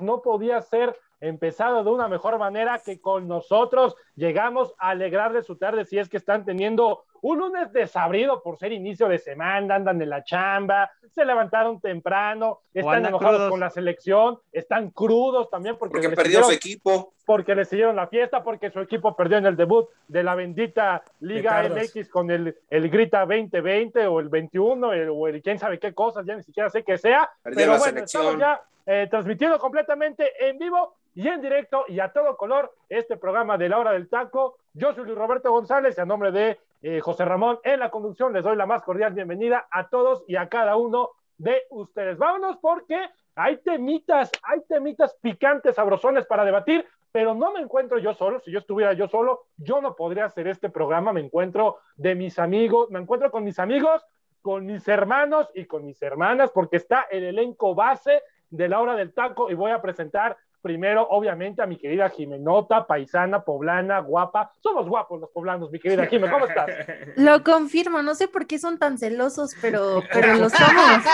No podía ser empezado de una mejor manera que con nosotros. Llegamos a alegrarles su tarde si es que están teniendo un lunes desabrido por ser inicio de semana, andan en la chamba, se levantaron temprano, están enojados con la selección, están crudos también porque, porque perdió su equipo. Porque le siguieron la fiesta, porque su equipo perdió en el debut de la bendita Liga MX con el, el Grita 2020 o el 21 o el quién sabe qué cosas, ya ni siquiera sé qué sea. pero bueno, estamos ya eh, transmitiendo completamente en vivo y en directo y a todo color este programa de la hora del taco. Yo soy Luis Roberto González a nombre de eh, José Ramón en la conducción les doy la más cordial bienvenida a todos y a cada uno de ustedes. Vámonos porque hay temitas, hay temitas picantes, sabrosones para debatir, pero no me encuentro yo solo. Si yo estuviera yo solo, yo no podría hacer este programa. Me encuentro de mis amigos, me encuentro con mis amigos, con mis hermanos y con mis hermanas, porque está el elenco base de la hora del taco y voy a presentar primero, obviamente, a mi querida Jimenota, paisana, poblana, guapa. Somos guapos los poblanos, mi querida Jimena, ¿cómo estás? Lo confirmo, no sé por qué son tan celosos, pero, pero lo somos.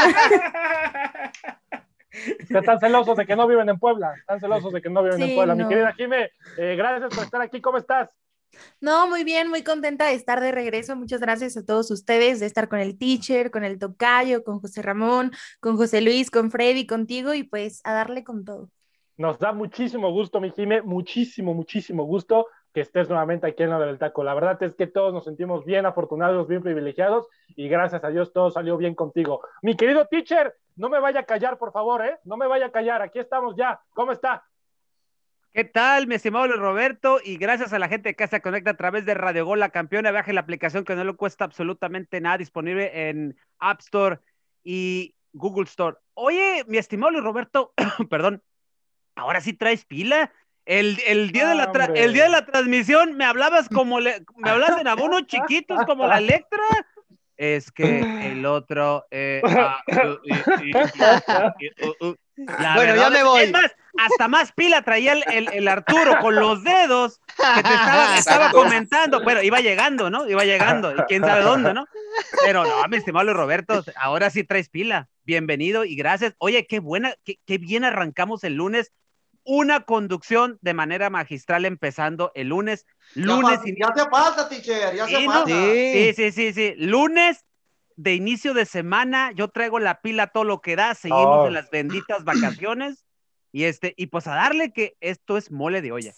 Están celosos de que no viven en Puebla, están celosos de que no viven en Puebla. Mi querida Jimé, eh, gracias por estar aquí, ¿cómo estás? No, muy bien, muy contenta de estar de regreso. Muchas gracias a todos ustedes de estar con el teacher, con el tocayo, con José Ramón, con José Luis, con Freddy, contigo y pues a darle con todo. Nos da muchísimo gusto, mi Jime, muchísimo, muchísimo gusto que estés nuevamente aquí en la del taco. La verdad es que todos nos sentimos bien afortunados, bien privilegiados y gracias a Dios todo salió bien contigo. Mi querido teacher, no me vaya a callar, por favor, ¿eh? No me vaya a callar, aquí estamos ya. ¿Cómo está? ¿Qué tal, mi estimado Luis Roberto? Y gracias a la gente que se conecta a través de Radio Gol, la campeona, baje la aplicación que no le cuesta absolutamente nada, disponible en App Store y Google Store. Oye, mi estimado Luis Roberto, perdón, ahora sí traes pila. El, día de la el día de la transmisión me hablabas como le, me hablas en abonos chiquitos como la Electra. Es que el otro bueno, ya me voy. Es más, hasta más pila traía el, el, Arturo con los dedos que te estaba, estaba, comentando, pero iba llegando, ¿no? Iba llegando, y quién sabe dónde, ¿no? Pero no, mi estimado Roberto, ahora sí traes pila. Bienvenido y gracias. Oye, qué buena, qué, qué bien arrancamos el lunes. Una conducción de manera magistral empezando el lunes. Lunes. Ya, te pasa, teacher, ya se pasa. Sí, sí, sí, sí. Lunes de inicio de semana, yo traigo la pila todo lo que da, seguimos en oh. las benditas vacaciones y este, y pues a darle que esto es mole de olla.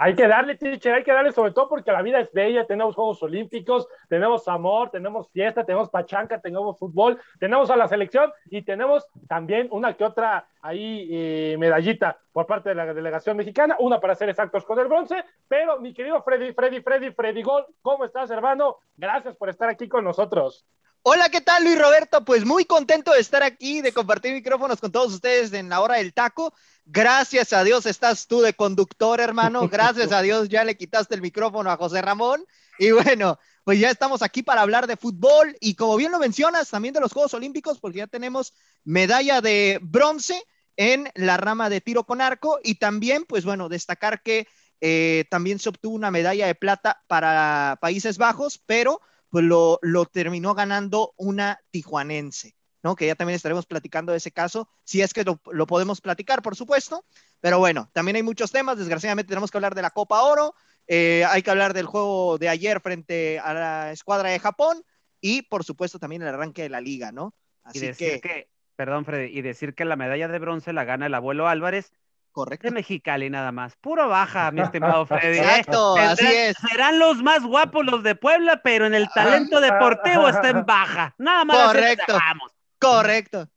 Hay que darle, teacher, hay que darle sobre todo porque la vida es bella, tenemos Juegos Olímpicos, tenemos amor, tenemos fiesta, tenemos pachanca, tenemos fútbol, tenemos a la selección y tenemos también una que otra ahí eh, medallita por parte de la delegación mexicana, una para ser exactos con el bronce, pero mi querido Freddy, Freddy, Freddy, Freddy Gol, ¿cómo estás hermano? Gracias por estar aquí con nosotros. Hola, ¿qué tal Luis Roberto? Pues muy contento de estar aquí, de compartir micrófonos con todos ustedes en la hora del taco. Gracias a Dios estás tú de conductor, hermano. Gracias a Dios ya le quitaste el micrófono a José Ramón. Y bueno, pues ya estamos aquí para hablar de fútbol y como bien lo mencionas, también de los Juegos Olímpicos, porque ya tenemos medalla de bronce en la rama de tiro con arco y también, pues bueno, destacar que eh, también se obtuvo una medalla de plata para Países Bajos, pero pues lo, terminó ganando una tijuanense, ¿no? Que ya también estaremos platicando de ese caso, si es que lo, podemos platicar, por supuesto. Pero bueno, también hay muchos temas, desgraciadamente tenemos que hablar de la Copa Oro, eh, hay que hablar del juego de ayer frente a la escuadra de Japón y por supuesto también el arranque de la liga, ¿no? y decir que... perdón Freddy, y decir que la medalla de bronce la gana el abuelo Álvarez. Correcto. De Mexicali nada más. Puro baja, mi estimado Freddy. ¿eh? Exacto, así es. Serán los más guapos los de Puebla, pero en el talento deportivo está en baja. Nada más. Correcto. Correcto.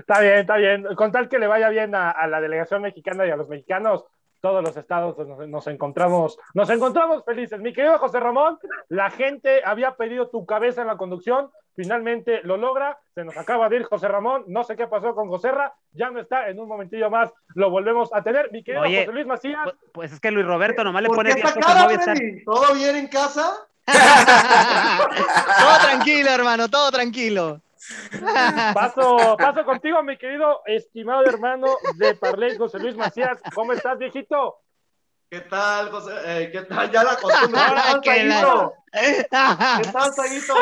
Está bien, está bien. Con tal que le vaya bien a, la delegación mexicana y a los mexicanos, todos los estados nos, encontramos, nos encontramos felices. Mi querido José Ramón, la gente había pedido tu cabeza en la conducción, finalmente lo logra, se nos acaba de ir José Ramón, no sé qué pasó con José Ra, ya no está, en un momentillo más lo volvemos a tener. Mi querido José Luis Macías. Pues, pues es que Luis Roberto nomás le pone ¿Todo bien en casa? todo tranquilo, hermano, todo tranquilo. Paso, paso contigo, mi querido estimado hermano de Parley, José Luis Macías. ¿Cómo estás, viejito? ¿Qué tal, José? Eh, ¿Qué tal? Ya la costumbre. ¿Qué tal, ¿Qué tal, Saguito?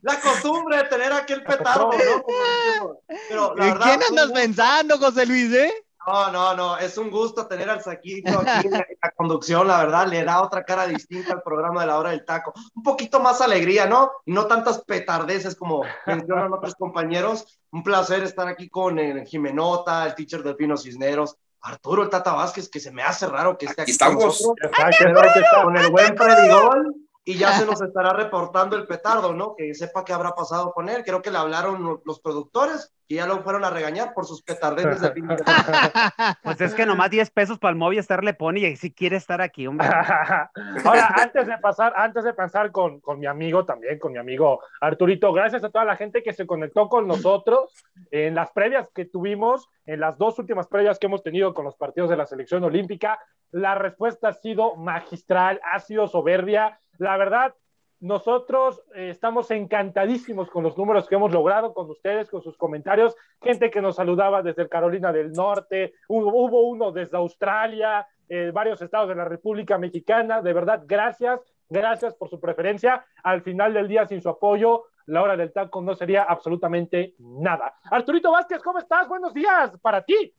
La costumbre de tener aquel petardo, ¿no? Pero, la verdad, quién andas pensando, José Luis, eh? No, no, no, es un gusto tener al Saquito aquí en la, conducción, la verdad, le da otra cara distinta al programa de la hora del taco. Un poquito más alegría, ¿no? Y no tantas petardeces como mencionan otros compañeros. Un placer estar aquí con el Jimenota, el teacher Delfino Cisneros, Arturo el Tata Vázquez, que se me hace raro que esté aquí, estamos. Con, el buen Predigol y ya se nos estará reportando el petardo, ¿no? Que sepa qué habrá pasado con él. Creo que le hablaron los productores y ya lo fueron a regañar por sus petardetes de fin de Pues es que nomás 10 pesos para el Movistar le pone y si quiere estar aquí, hombre. Ahora, antes de pasar, antes de pasar con, con mi amigo también, con mi amigo Arturito, gracias a toda la gente que se conectó con nosotros en las previas que tuvimos, en las dos últimas previas que hemos tenido con los partidos de la selección olímpica. La respuesta ha sido magistral, ha sido soberbia. La verdad, nosotros eh, estamos encantadísimos con los números que hemos logrado con ustedes, con sus comentarios. Gente que nos saludaba desde Carolina del Norte, hubo, uno desde Australia, eh, varios estados de la República Mexicana. De verdad, gracias, gracias por su preferencia. Al final del día, sin su apoyo, la hora del taco no sería absolutamente nada. Arturito Vázquez, ¿cómo estás? Buenos días para ti.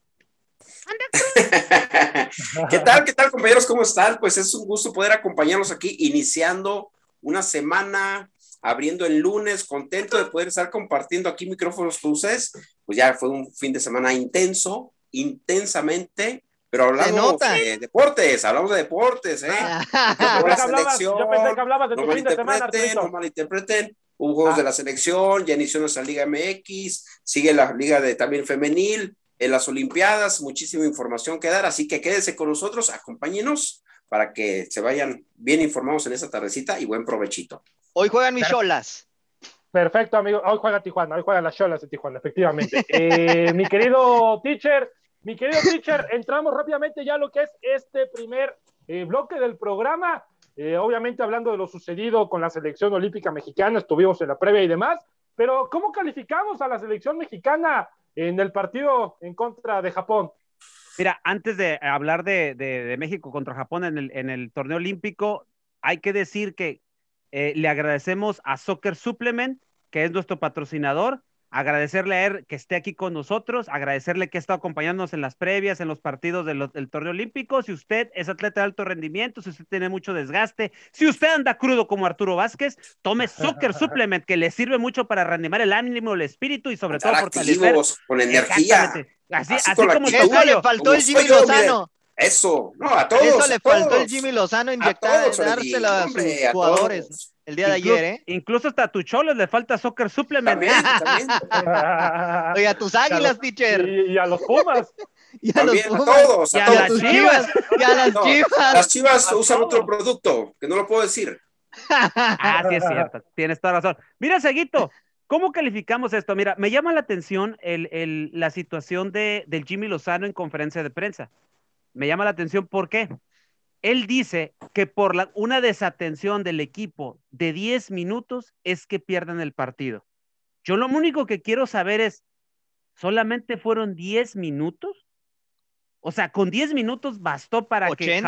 ¿Qué tal? ¿Qué tal, compañeros? ¿Cómo están? Pues es un gusto poder acompañarnos aquí, iniciando una semana, abriendo el lunes, contento de poder estar compartiendo aquí micrófonos con ustedes. Pues ya fue un fin de semana intenso, intensamente, pero hablamos de deportes, hablamos de deportes, ¿eh? yo, pensé que hablabas de tu fin de semana, No malinterpreten, hubo juegos de ah. la selección, ya inició nuestra Liga MX, sigue la Liga de también femenil, en las Olimpiadas, muchísima información que dar, así que quédense con nosotros, acompáñenos para que se vayan bien informados en esta tardecita y buen provechito. Hoy juegan mis cholas. Perfecto, amigo. Hoy juega Tijuana, hoy juegan las cholas de Tijuana, efectivamente. Eh, mi querido teacher, mi querido teacher, entramos rápidamente ya a lo que es este primer eh, bloque del programa. Eh, obviamente hablando de lo sucedido con la selección olímpica mexicana, estuvimos en la previa y demás, pero ¿cómo calificamos a la selección mexicana en el partido en contra de Japón? Mira, antes de hablar de, México contra Japón en el, torneo olímpico, hay que decir que eh, le agradecemos a Soccer Supplement, que es nuestro patrocinador, agradecerle a él que esté aquí con nosotros, agradecerle que ha estado acompañándonos en las previas, en los partidos del, torneo olímpico. Si usted es atleta de alto rendimiento, si usted tiene mucho desgaste, si usted anda crudo como Arturo Vázquez, tome Soccer Supplement, que le sirve mucho para reanimar el ánimo, el espíritu y sobre todo fortalecer. con energía. Así, así, como Eso le faltó el Jimmy Lozano. Eso, no, a todos. Eso le faltó el Jimmy Lozano inyectar, dársela a sus jugadores el día de ayer, ¿eh? Incluso hasta a tu choles le falta soccer supplement. También, también. Oye, a tus águilas, teacher. Y, a los Pumas. Y a también, los Pumas. a todos. A, todos. las chivas. Y a las chivas. Las chivas usan otro producto, que no lo puedo decir. ah, sí es cierto. Tienes toda razón. Mira, Seguito, ¿Cómo calificamos esto? Mira, me llama la atención el, la situación de, del Jimmy Lozano en conferencia de prensa. Me llama la atención, ¿por qué? Él dice que por la, una desatención del equipo de 10 minutos es que pierden el partido. Yo lo único que quiero saber es, ¿solamente fueron 10 minutos? O sea, con 10 minutos bastó para que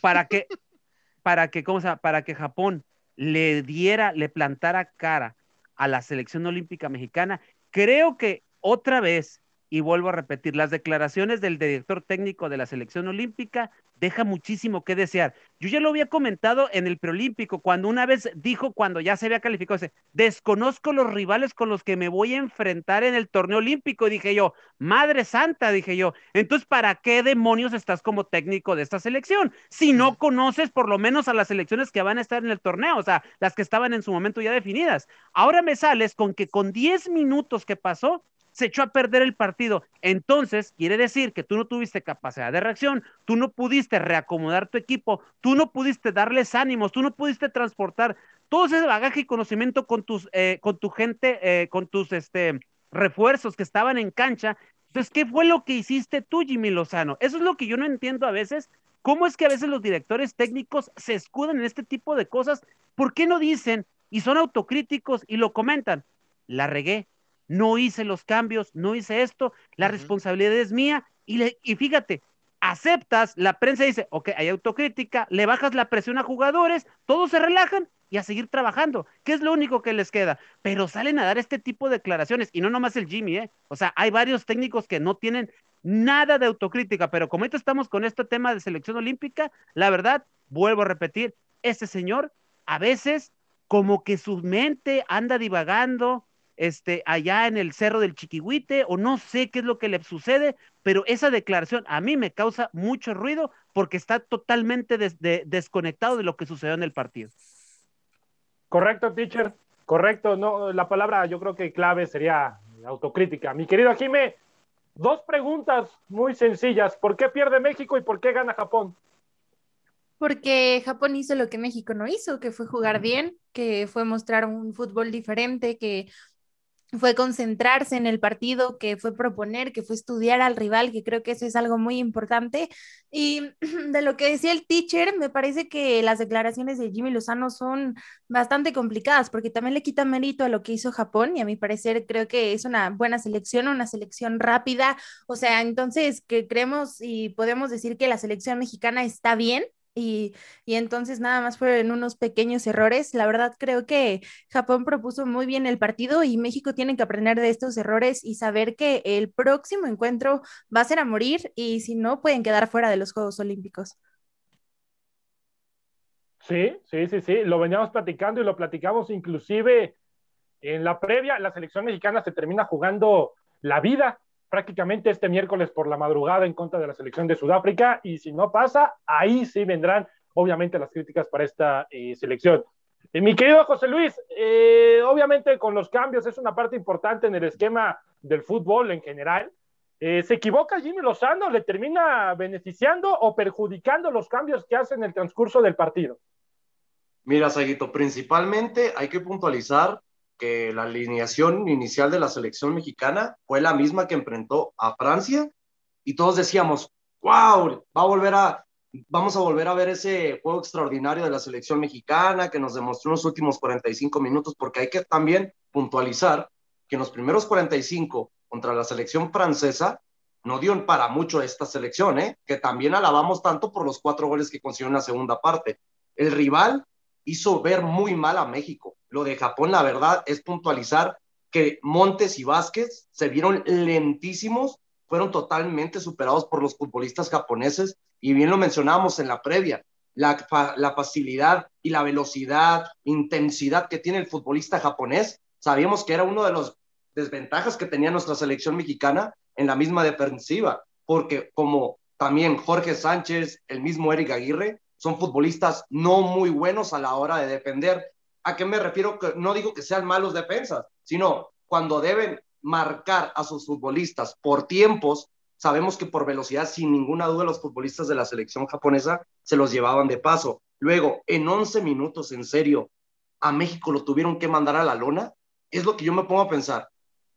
para que para que ¿cómo se para que Japón le diera, le plantara cara a la selección olímpica mexicana. Creo que otra vez y vuelvo a repetir, las declaraciones del director técnico de la selección olímpica deja muchísimo que desear. Yo ya lo había comentado en el preolímpico, cuando una vez dijo, cuando ya se había calificado, dice, desconozco los rivales con los que me voy a enfrentar en el torneo olímpico, dije yo, madre santa, dije yo, entonces, ¿para qué demonios estás como técnico de esta selección? Si no conoces por lo menos a las selecciones que van a estar en el torneo, o sea, las que estaban en su momento ya definidas. Ahora me sales con que con 10 minutos que pasó, se echó a perder el partido. Entonces, quiere decir que tú no tuviste capacidad de reacción, tú no pudiste reacomodar tu equipo, tú no pudiste darles ánimos, tú no pudiste transportar todo ese bagaje y conocimiento con tus, eh, con tu gente, eh, con tus este, refuerzos que estaban en cancha. Entonces, ¿qué fue lo que hiciste tú, Jimmy Lozano? Eso es lo que yo no entiendo a veces. ¿Cómo es que a veces los directores técnicos se escudan en este tipo de cosas? ¿Por qué no dicen y son autocríticos y lo comentan? La regué, no hice los cambios, no hice esto, la responsabilidad es mía. Y, y fíjate, aceptas, la prensa dice, ok, hay autocrítica, le bajas la presión a jugadores, todos se relajan y a seguir trabajando, que es lo único que les queda. Pero salen a dar este tipo de declaraciones, y no nomás el Jimmy, ¿eh? O sea, hay varios técnicos que no tienen nada de autocrítica, pero como ahorita estamos con este tema de selección olímpica, la verdad, vuelvo a repetir, este señor a veces como que su mente anda divagando, este, allá en el cerro del Chiquihuite, o no sé qué es lo que le sucede, pero esa declaración a mí me causa mucho ruido porque está totalmente desconectado de lo que sucedió en el partido. Correcto, teacher, correcto. No, la palabra yo creo que clave sería autocrítica. Mi querido Jime, dos preguntas muy sencillas. ¿Por qué pierde México y por qué gana Japón? Porque Japón hizo lo que México no hizo, que fue jugar bien, que fue mostrar un fútbol diferente, que fue concentrarse en el partido, que fue proponer, que fue estudiar al rival, que creo que eso es algo muy importante. Y de lo que decía el teacher, me parece que las declaraciones de Jimmy Lozano son bastante complicadas, porque también le quita mérito a lo que hizo Japón, y a mi parecer creo que es una buena selección, una selección rápida. O sea, entonces que creemos y podemos decir que la selección mexicana está bien, y, entonces nada más fueron unos pequeños errores. La verdad creo que Japón propuso muy bien el partido y México tiene que aprender de estos errores y saber que el próximo encuentro va a ser a morir y si no pueden quedar fuera de los Juegos Olímpicos. Sí, sí, sí, sí, lo veníamos platicando y lo platicamos inclusive en la previa, la selección mexicana se termina jugando la vida prácticamente este miércoles por la madrugada en contra de la selección de Sudáfrica y si no pasa, ahí sí vendrán obviamente las críticas para esta eh, selección. Eh, mi querido José Luis, eh, obviamente con los cambios es una parte importante en el esquema del fútbol en general. ¿Se equivoca Jimmy Lozano? ¿Le termina beneficiando o perjudicando los cambios que hace en el transcurso del partido? Mira, Saguito, principalmente hay que puntualizar que la alineación inicial de la selección mexicana fue la misma que enfrentó a Francia y todos decíamos, wow, va a volver a, vamos a volver a ver ese juego extraordinario de la selección mexicana que nos demostró en los últimos 45 minutos, porque hay que también puntualizar que en los primeros 45 contra la selección francesa no dio para mucho esta selección, ¿eh? que también alabamos tanto por los cuatro goles que consiguió en la segunda parte. El rival hizo ver muy mal a México. Lo de Japón, la verdad, es puntualizar que Montes y Vázquez se vieron lentísimos, fueron totalmente superados por los futbolistas japoneses y bien lo mencionábamos en la previa, la, la facilidad y la velocidad, intensidad que tiene el futbolista japonés. Sabíamos que era uno de los desventajas que tenía nuestra selección mexicana en la misma defensiva, porque como también Jorge Sánchez, el mismo Eric Aguirre, son futbolistas no muy buenos a la hora de defender. ¿A qué me refiero? No digo que sean malos defensas, sino cuando deben marcar a sus futbolistas por tiempos, sabemos que por velocidad, sin ninguna duda, los futbolistas de la selección japonesa se los llevaban de paso. Luego, en 11 minutos, en serio, a México lo tuvieron que mandar a la lona. Es lo que yo me pongo a pensar.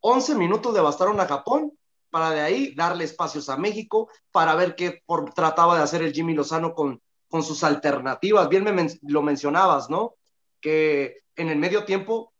11 minutos devastaron a Japón para de ahí darle espacios a México para ver qué por, trataba de hacer el Jimmy Lozano con con sus alternativas. Bien me lo mencionabas, ¿no? Que en el medio tiempo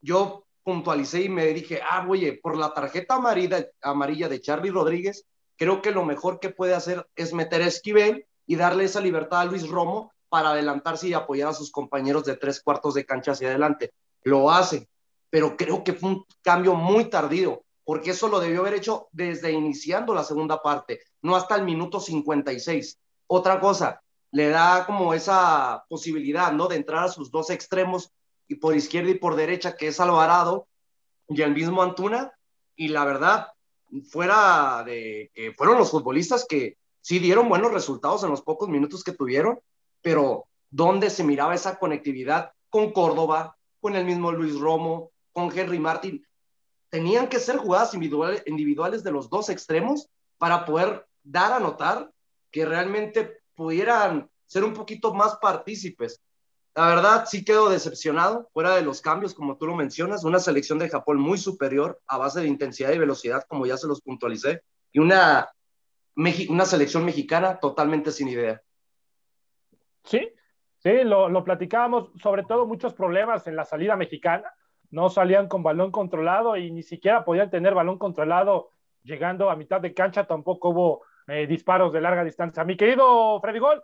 yo puntualicé y me dije, ah, oye, por la tarjeta amarilla, amarilla de Charlie Rodríguez, creo que lo mejor que puede hacer es meter a Esquivel y darle esa libertad a Luis Romo para adelantarse y apoyar a sus compañeros de tres cuartos de cancha hacia adelante. Lo hace, pero creo que fue un cambio muy tardío. porque eso lo debió haber hecho desde iniciando la segunda parte, no hasta el minuto 56. Otra cosa, le da como esa posibilidad, ¿no? De entrar a sus dos extremos, y por izquierda y por derecha, que es Alvarado y el mismo Antuna, y la verdad, fuera de que fueron los futbolistas que sí dieron buenos resultados en los pocos minutos que tuvieron, pero ¿dónde se miraba esa conectividad con Córdoba, con el mismo Luis Romo, con Henry Martin? Tenían que ser jugadas individuales, individuales de los dos extremos para poder dar a notar que realmente pudieran ser un poquito más partícipes. La verdad, sí quedo decepcionado, fuera de los cambios, como tú lo mencionas, una selección de Japón muy superior a base de intensidad y velocidad, como ya se los puntualicé, y una, una selección mexicana totalmente sin idea. Sí, sí, lo, lo platicábamos, sobre todo muchos problemas en la salida mexicana, no salían con balón controlado y ni siquiera podían tener balón controlado llegando a mitad de cancha, tampoco hubo eh, disparos de larga distancia. Mi querido Freddy Gol,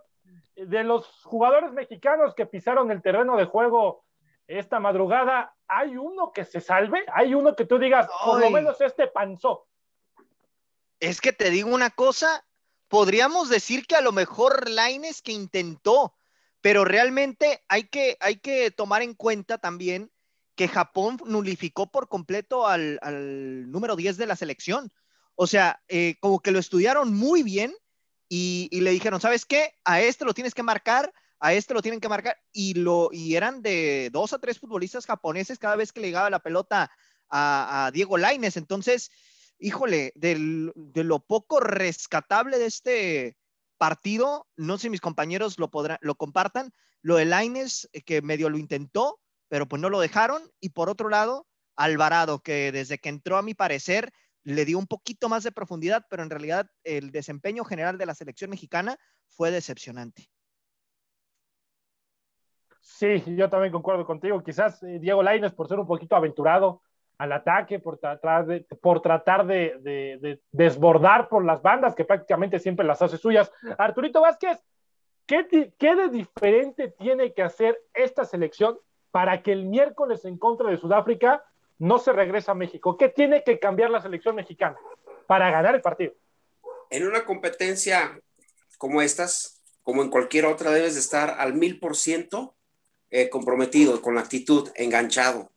de los jugadores mexicanos que pisaron el terreno de juego esta madrugada, ¿hay uno que se salve? ¿Hay uno que tú digas, por lo menos este panzó? Es que te digo una cosa, podríamos decir que a lo mejor Laines que intentó, pero realmente hay que, hay que tomar en cuenta también que Japón nulificó por completo al, al número 10 de la selección. O sea, eh, como que lo estudiaron muy bien y, le dijeron, ¿sabes qué? A este lo tienes que marcar, a este lo tienen que marcar, y, lo, y eran de dos a tres futbolistas japoneses cada vez que le llegaba la pelota a, Diego Laines. Entonces, híjole, de lo poco rescatable de este partido, no sé si mis compañeros lo, podrán, lo compartan, lo de Laines, eh, que medio lo intentó, pero pues no lo dejaron, y por otro lado, Alvarado, que desde que entró, a mi parecer, le dio un poquito más de profundidad, pero en realidad el desempeño general de la selección mexicana fue decepcionante. Sí, yo también concuerdo contigo. Quizás eh, Diego Lainez, por ser un poquito aventurado al ataque, por tratar de, por tratar de, desbordar por las bandas, que prácticamente siempre las hace suyas. Arturito Vázquez, ¿qué, ¿qué de diferente tiene que hacer esta selección para que el miércoles en contra de Sudáfrica no se regresa a México. ¿Qué tiene que cambiar la selección mexicana para ganar el partido? En una competencia como estas, como en cualquier otra, debes de estar al mil por ciento eh, comprometido, con la actitud, enganchado.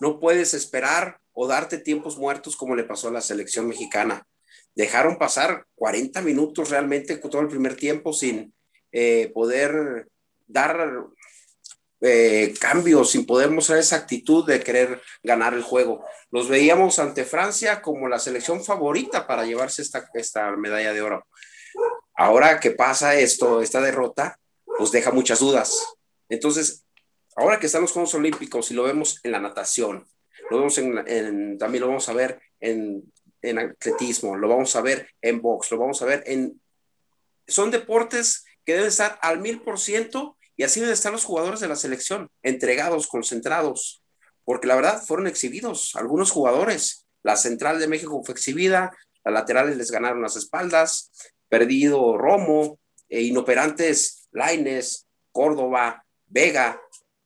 No puedes esperar o darte tiempos muertos como le pasó a la selección mexicana. Dejaron pasar 40 minutos realmente todo el primer tiempo sin eh, poder dar eh, cambios, sin poder mostrar esa actitud de querer ganar el juego. Los veíamos ante Francia como la selección favorita para llevarse esta, esta medalla de oro. Ahora que pasa esto, esta derrota, pues deja muchas dudas. Entonces, ahora que están los Juegos Olímpicos y lo vemos en la natación, lo vemos en, también lo vamos a ver en, en atletismo, lo vamos a ver en box, lo vamos a ver en... Son deportes que deben estar al mil por ciento y así deben estar los jugadores de la selección, entregados, concentrados, porque la verdad fueron exhibidos algunos jugadores. La central de México fue exhibida, las laterales les ganaron las espaldas, perdido Romo, e inoperantes Laines, Córdoba, Vega,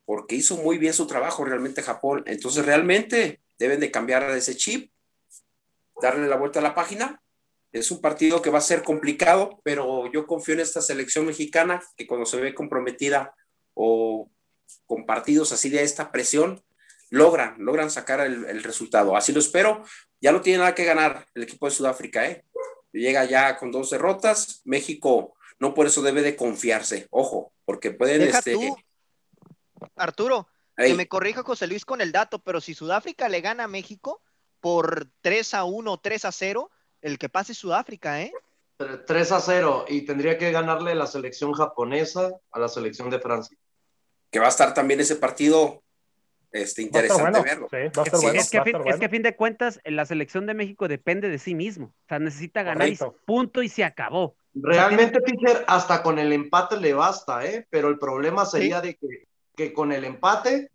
porque hizo muy bien su trabajo realmente Japón. Entonces realmente deben de cambiar ese chip, darle la vuelta a la página es un partido que va a ser complicado, pero yo confío en esta selección mexicana que cuando se ve comprometida o con partidos así de esta presión, logran, logran sacar el, resultado. Así lo espero. Ya no tiene nada que ganar el equipo de Sudáfrica, ¿eh? Llega ya con dos derrotas. México no por eso debe de confiarse. Ojo, porque pueden... este... Arturo, que me corrija José Luis con el dato, pero si Sudáfrica le gana a México por 3 a 1, 3 a 0, el que pase Sudáfrica, ¿eh? 3 a 0 y tendría que ganarle la selección japonesa a la selección de Francia. Que va a estar también ese partido este, interesante verlo. es, que a fin, de cuentas, la selección de México depende de sí mismo. O sea, necesita ganar y punto y se acabó. Realmente, Peter, hasta con el empate le basta, ¿eh? Pero el problema sería de que, que con el empate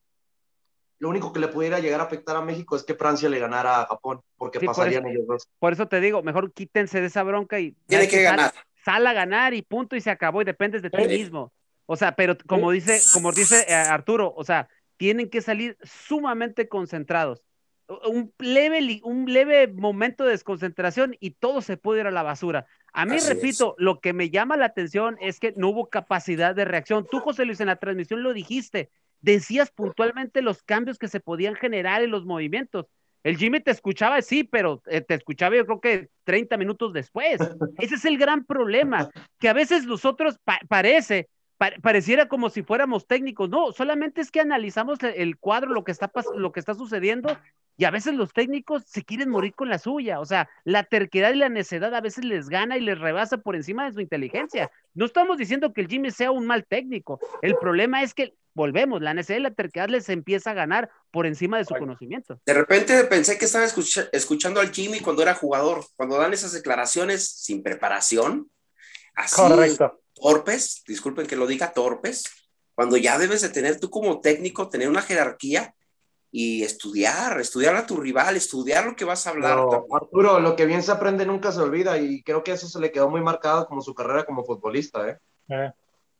lo único que le pudiera llegar a afectar a México es que Francia le ganara a Japón, porque pasarían ellos dos. Por eso te digo, mejor quítense de esa bronca y. Tiene que, ganar. Sal, a ganar y punto y se acabó y dependes de ti mismo. O sea, pero como dice, como dice eh, Arturo, o sea, tienen que salir sumamente concentrados. un leve, un leve momento de desconcentración y todo se puede ir a la basura. A mí, repito, lo que me llama la atención es que no hubo capacidad de reacción. Tú, José Luis, en la transmisión lo dijiste, decías puntualmente los cambios que se podían generar en los movimientos. El Jimmy te escuchaba, sí, pero eh, te escuchaba yo creo que 30 minutos después. Ese es el gran problema, que a veces nosotros parece, pareciera como si fuéramos técnicos. No, solamente es que analizamos el cuadro, lo que está, lo que está sucediendo y a veces los técnicos se quieren morir con la suya. O sea, la terquedad y la necedad a veces les gana y les rebasa por encima de su inteligencia. No estamos diciendo que el Jimmy sea un mal técnico. El problema es que, volvemos, la necedad y la terquedad les empieza a ganar por encima de su conocimiento. De repente pensé que estaba escuchando al Jimmy cuando era jugador, cuando dan esas declaraciones sin preparación, así Correcto. Torpes, disculpen que lo diga, torpes, cuando ya debes de tener tú como técnico, tener una jerarquía y estudiar, estudiar a tu rival, estudiar lo que vas a hablar. Arturo, lo que bien se aprende nunca se olvida y creo que eso se le quedó muy marcado como su carrera como futbolista. ¿eh? eh.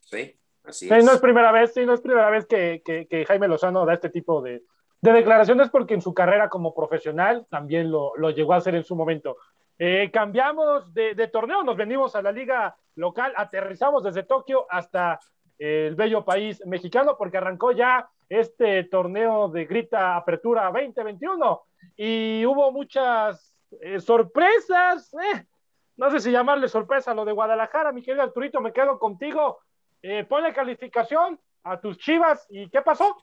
Sí, así sí, no es primera vez, sí, no es primera vez que, que, Jaime Lozano da este tipo de, de, declaraciones porque en su carrera como profesional también lo, lo llegó a hacer en su momento. Eh, cambiamos de, torneo, nos venimos a la liga local, aterrizamos desde Tokio hasta el bello país mexicano porque arrancó ya este torneo de Grita Apertura 2021 y hubo muchas eh, sorpresas, eh, no sé si llamarle sorpresa lo de Guadalajara, mi querido Arturito, me quedo contigo, eh, pone calificación a tus chivas y ¿qué pasó?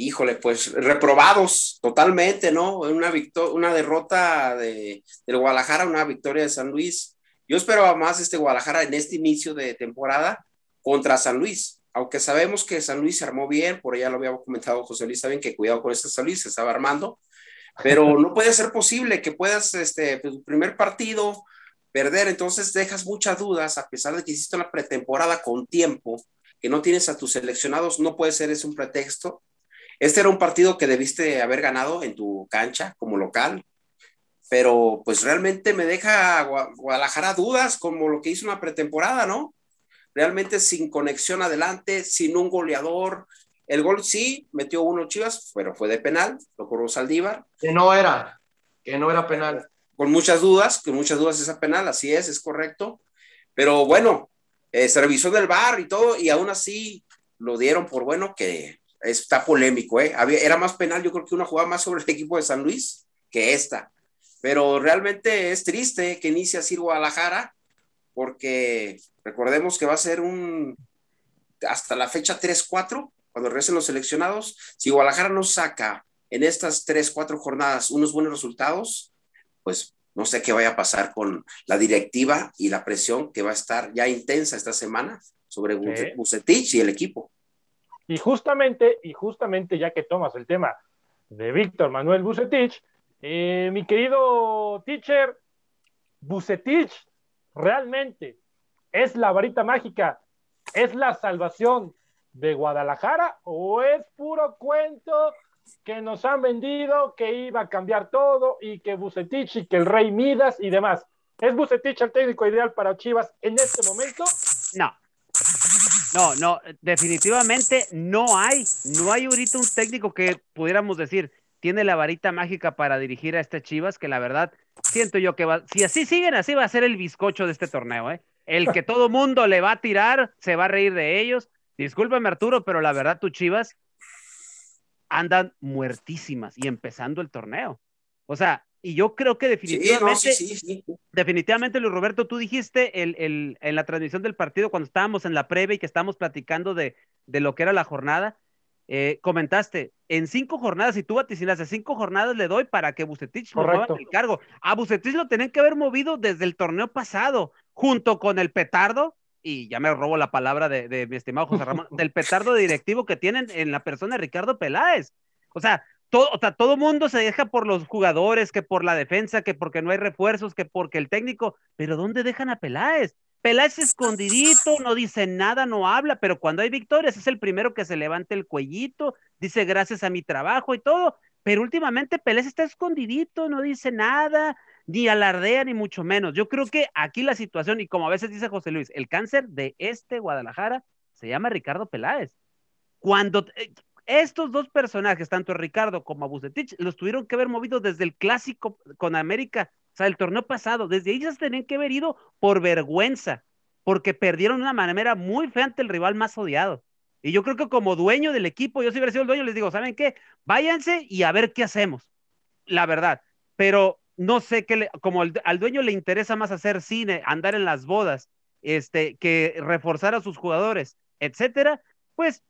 Híjole, pues reprobados totalmente, ¿no? Una, una derrota de, del Guadalajara, una victoria de San Luis. Yo esperaba más este Guadalajara en este inicio de temporada contra San Luis aunque sabemos que San Luis se armó bien, por allá lo había comentado José Luis, saben que cuidado con este San Luis, se estaba armando, pero no puede ser posible que puedas, este, tu pues, primer partido, perder, entonces dejas muchas dudas, a pesar de que hiciste una pretemporada con tiempo, que no tienes a tus seleccionados, no puede ser ese un pretexto. Este era un partido que debiste haber ganado en tu cancha como local, pero pues realmente me deja Guadalajara dudas como lo que hizo una pretemporada, ¿no? realmente sin conexión adelante, sin un goleador. El gol sí, metió uno Chivas, pero fue de penal, lo cobró Saldívar. Que no era, que no era penal. Con muchas dudas, con muchas dudas esa penal, así es, es correcto. Pero bueno, eh, se revisó del bar y todo, y aún así lo dieron por bueno, que está polémico, ¿eh? era más penal, yo creo que una jugada más sobre el equipo de San Luis que esta. Pero realmente es triste que inicie así Guadalajara, porque recordemos que va a ser un hasta la fecha 3-4, cuando regresen los seleccionados. Si Guadalajara no saca en estas 3-4 jornadas unos buenos resultados, pues no sé qué vaya a pasar con la directiva y la presión que va a estar ya intensa esta semana sobre Bucetich y el equipo. Y justamente, y justamente ya que tomas el tema de Víctor Manuel Bucetich, eh, mi querido teacher, Bucetich realmente es la varita mágica, es la salvación de Guadalajara o es puro cuento que nos han vendido que iba a cambiar todo y que Bucetich y que el Rey Midas y demás. ¿Es Bucetich el técnico ideal para Chivas en este momento? No. No, no, definitivamente no hay, no hay ahorita un técnico que pudiéramos decir tiene la varita mágica para dirigir a este Chivas, que la verdad siento yo que va, si así siguen, así va a ser el bizcocho de este torneo, ¿eh? El que todo mundo le va a tirar, se va a reír de ellos. Discúlpame, Arturo, pero la verdad, tus Chivas andan muertísimas y empezando el torneo. O sea, y yo creo que definitivamente, definitivamente, Luis Roberto, tú dijiste el, en la transmisión del partido cuando estábamos en la previa y que estábamos platicando de, de lo que era la jornada, eh, comentaste, en cinco jornadas, y tú vaticinaste, cinco jornadas le doy para que Bucetich mueva el cargo. A Bucetich lo tenían que haber movido desde el torneo pasado, junto con el petardo, y ya me robo la palabra de, mi estimado José Ramón, del petardo directivo que tienen en la persona de Ricardo Peláez. O sea, todo, o sea, todo mundo se deja por los jugadores, que por la defensa, que porque no hay refuerzos, que porque el técnico, pero ¿dónde dejan a Peláez? Peláez escondidito, no dice nada, no habla, pero cuando hay victorias es el primero que se levanta el cuellito, dice gracias a mi trabajo y todo, pero últimamente Peláez está escondidito, no dice nada, ni alardea, ni mucho menos. Yo creo que aquí la situación, y como a veces dice José Luis, el cáncer de este Guadalajara se llama Ricardo Peláez. Cuando, eh, estos dos personajes, tanto Ricardo como Bucetich, los tuvieron que haber movido desde el clásico con América, o sea, el torneo pasado, desde ahí ya tenían que haber ido por vergüenza, porque perdieron de una manera muy fea ante el rival más odiado. Y yo creo que como dueño del equipo, yo si hubiera sido el dueño, les digo, ¿saben qué? Váyanse y a ver qué hacemos. La verdad. Pero no sé qué, le, como al dueño le interesa más hacer cine, andar en las bodas, este, que reforzar a sus jugadores, etcétera, pues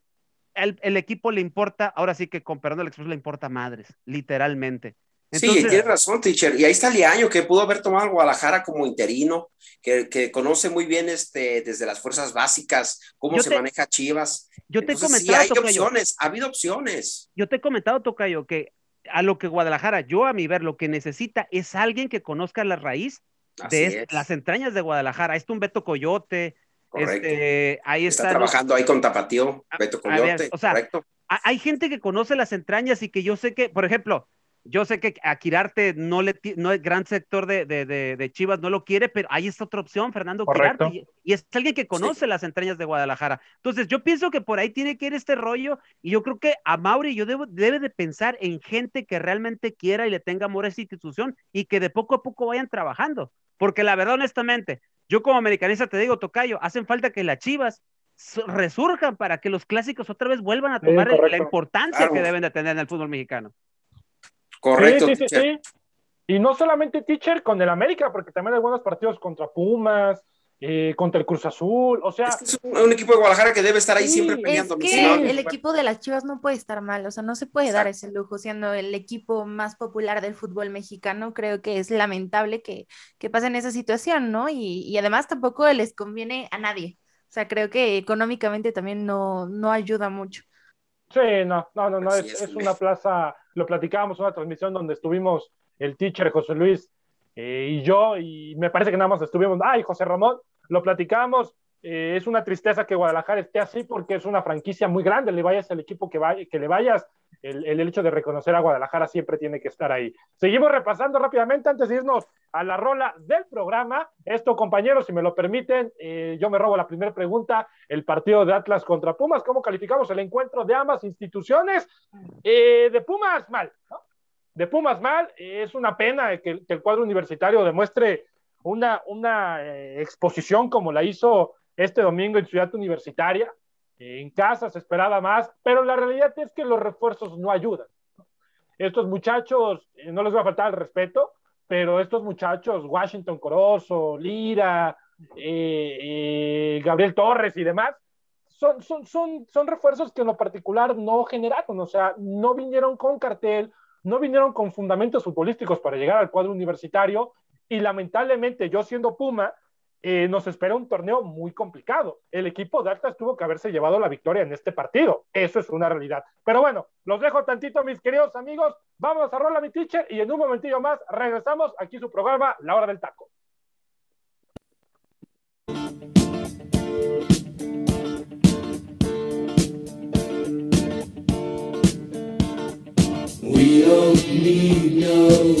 el, el equipo le importa, ahora sí que de la expresión, le importa madres, literalmente. sí, tienes razón, teacher. Y ahí está Liaño, que pudo haber tomado Guadalajara como interino, que, que, conoce muy bien este, desde las fuerzas básicas cómo se maneja Chivas. Yo te he comentado, sí, hay opciones, ha habido opciones. Yo te he comentado, Tocayo, que a lo que Guadalajara, yo a mi ver, lo que necesita es alguien que conozca la raíz de las entrañas de Guadalajara. Está un Beto Coyote. Este, ahí está, está trabajando ahí con Tapatío, Beto Coyote. o sea, hay gente que conoce las entrañas y que yo sé que, por ejemplo, yo sé que a Quirarte no le no el gran sector de, de, de, Chivas no lo quiere, pero ahí está otra opción, Fernando Quirarte, y, es alguien que conoce las entrañas de Guadalajara. Entonces, yo pienso que por ahí tiene que ir este rollo, y yo creo que a Mauri yo debo, debe de pensar en gente que realmente quiera y le tenga amor a esa institución y que de poco a poco vayan trabajando. Porque la verdad, honestamente, yo como americanista te digo, Tocayo, hacen falta que las Chivas resurjan para que los clásicos otra vez vuelvan a tomar la importancia que deben de tener en el fútbol mexicano. Correcto. Sí, sí, sí, y no solamente teacher con el América, porque también hay buenos partidos contra Pumas, eh, contra el Cruz Azul, o sea... Es, un, equipo de Guadalajara que debe estar ahí siempre peleando. Es que el equipo de las Chivas no puede estar mal, o sea, no se puede dar ese lujo siendo el equipo más popular del fútbol mexicano. Creo que es lamentable que, que pasen esa situación, ¿no? Y, y, además tampoco les conviene a nadie. O sea, creo que económicamente también no, no ayuda mucho. Sí, no, no, no, no, es, es, una plaza, lo platicábamos en una transmisión donde estuvimos el teacher José Luis eh, y yo, y me parece que nada más estuvimos, ay, José Ramón, lo platicamos, eh, es una tristeza que Guadalajara esté así porque es una franquicia muy grande, le vayas al equipo que, vaya, que le vayas, el, hecho de reconocer a Guadalajara siempre tiene que estar ahí. Seguimos repasando rápidamente antes de irnos a la rola del programa. Esto, compañeros, si me lo permiten, eh, yo me robo la primera pregunta, el partido de Atlas contra Pumas, ¿cómo calificamos el encuentro de ambas instituciones? Eh, de Pumas, mal, ¿no? De Pumas, mal, es una pena que el cuadro universitario demuestre una, una eh, exposición como la hizo este domingo en Ciudad Universitaria. En casa se esperaba más, pero la realidad es que los refuerzos no ayudan. Estos muchachos, eh, no les va a faltar el respeto, pero estos muchachos, Washington Corozo, Lira, eh, eh, Gabriel Torres y demás, son, son, son, son refuerzos que en lo particular no generaron, o sea, no vinieron con cartel, no vinieron con fundamentos futbolísticos para llegar al cuadro universitario y lamentablemente yo siendo Puma, eh, nos espera un torneo muy complicado. El equipo de Atlas tuvo que haberse llevado la victoria en este partido. Eso es una realidad. Pero bueno, los dejo tantito, mis queridos amigos. Vamos a rolar mi teacher y en un momentillo más regresamos aquí su programa, La Hora del Taco. We.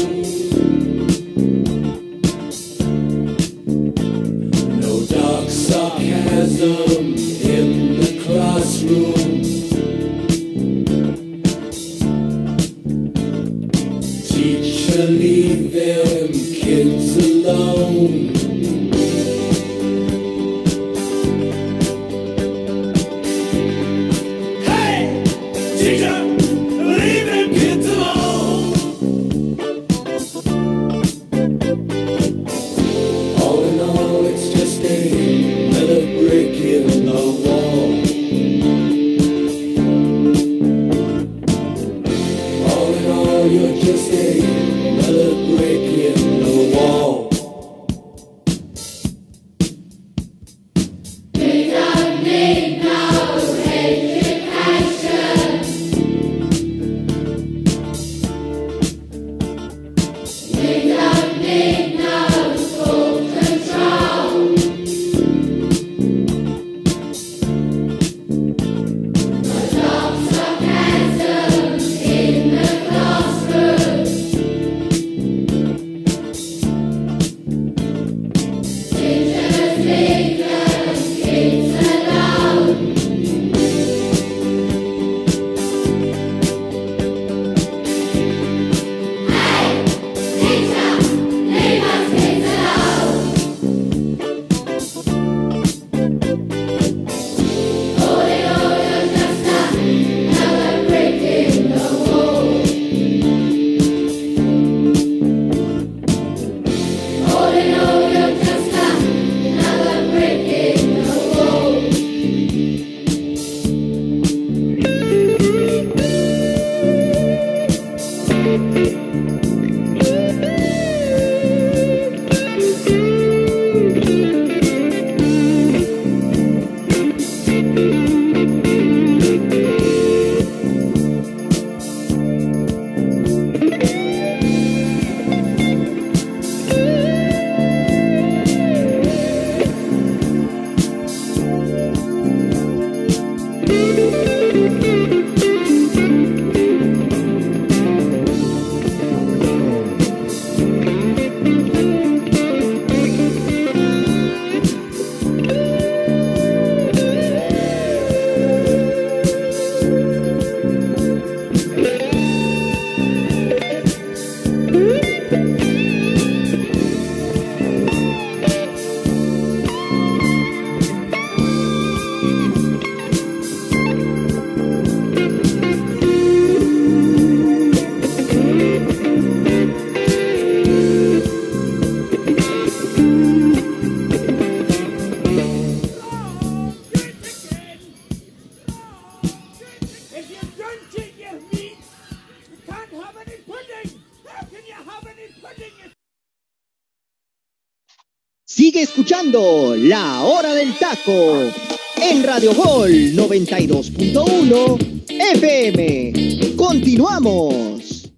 Escuchando La Hora del Taco en Radio Gol 92.1 FM. Continuamos.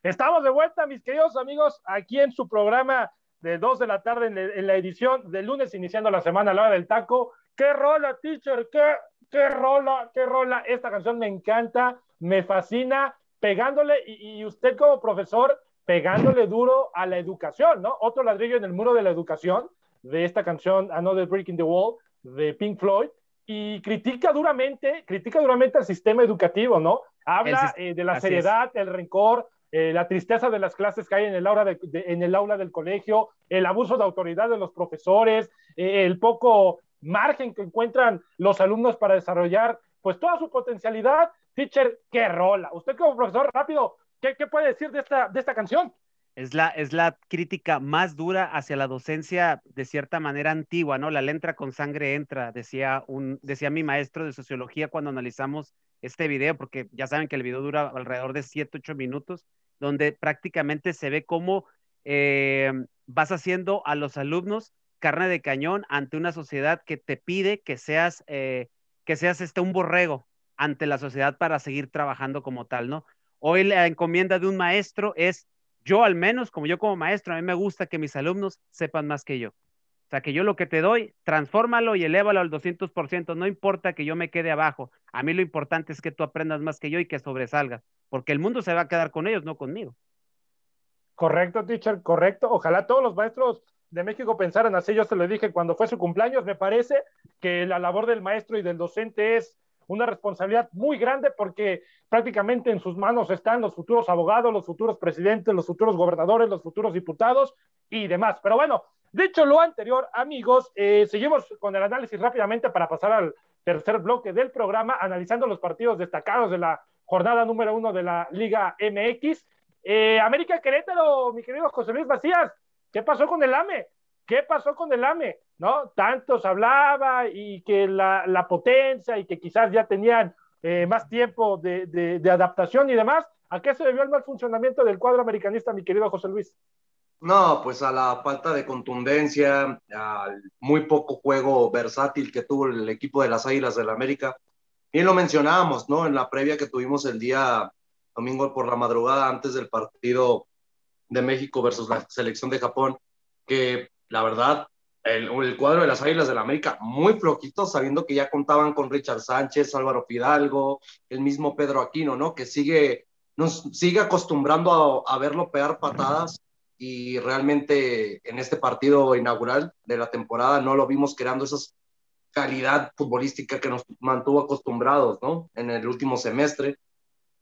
Estamos de vuelta, mis queridos amigos, aquí en su programa de 2 de la tarde en, la edición de lunes, iniciando la semana La Hora del Taco. ¡Qué rola, teacher! ¡Qué, qué rola! ¡Qué rola! Esta canción me encanta, me fascina, pegándole y, y usted como profesor pegándole duro a la educación, ¿no? Otro ladrillo en el muro de la educación, de esta canción Another Break in the Wall de Pink Floyd y critica duramente, critica duramente al sistema educativo, ¿no? Habla eh, de la seriedad, el rencor, eh, la tristeza de las clases que hay en el, aula en el aula del colegio, el abuso de autoridad de los profesores, eh, el poco margen que encuentran los alumnos para desarrollar pues toda su potencialidad. Teacher, qué rola. Usted como profesor, rápido, ¿qué, qué puede decir de esta, de esta canción? Es la, es la crítica más dura hacia la docencia de cierta manera antigua, ¿no? La letra con sangre entra, decía, un, decía mi maestro de sociología cuando analizamos este video, porque ya saben que el video dura alrededor de 7, 8 minutos, donde prácticamente se ve cómo eh, vas haciendo a los alumnos carne de cañón ante una sociedad que te pide que seas, eh, que seas este, un borrego ante la sociedad para seguir trabajando como tal, ¿no? Hoy la encomienda de un maestro es yo al menos, como yo como maestro, a mí me gusta que mis alumnos sepan más que yo. O sea, que yo lo que te doy, transfórmalo y elévalo al 200%. No importa que yo me quede abajo. A mí lo importante es que tú aprendas más que yo y que sobresalgas, porque el mundo se va a quedar con ellos, no conmigo. Correcto, teacher, correcto. Ojalá todos los maestros de México pensaran así. Yo se lo dije cuando fue su cumpleaños. Me parece que la labor del maestro y del docente es una responsabilidad muy grande porque prácticamente en sus manos están los futuros abogados, los futuros presidentes, los futuros gobernadores, los futuros diputados y demás. Pero bueno, dicho lo anterior, amigos, eh, seguimos con el análisis rápidamente para pasar al tercer bloque del programa, analizando los partidos destacados de la jornada número uno de la Liga MX. Eh, América Querétaro, mi querido José Luis Macías, ¿qué pasó con el AME? ¿Qué pasó con el AME? ¿No? Tantos hablaba y que la, potencia y que quizás ya tenían eh, más tiempo de, adaptación y demás. ¿A qué se debió el mal funcionamiento del cuadro americanista, mi querido José Luis? No, pues a la falta de contundencia, al muy poco juego versátil que tuvo el equipo de las Águilas del la América. Bien lo mencionábamos, ¿no? En la previa que tuvimos el día domingo por la madrugada antes del partido de México versus la selección de Japón, que la verdad, el, cuadro de las Águilas del la América muy flojito, sabiendo que ya contaban con Richard Sánchez, Álvaro Fidalgo, el mismo Pedro Aquino, ¿no? Que sigue, nos sigue acostumbrando a, verlo pegar patadas y realmente en este partido inaugural de la temporada no lo vimos creando esa calidad futbolística que nos mantuvo acostumbrados, ¿no? En el último semestre.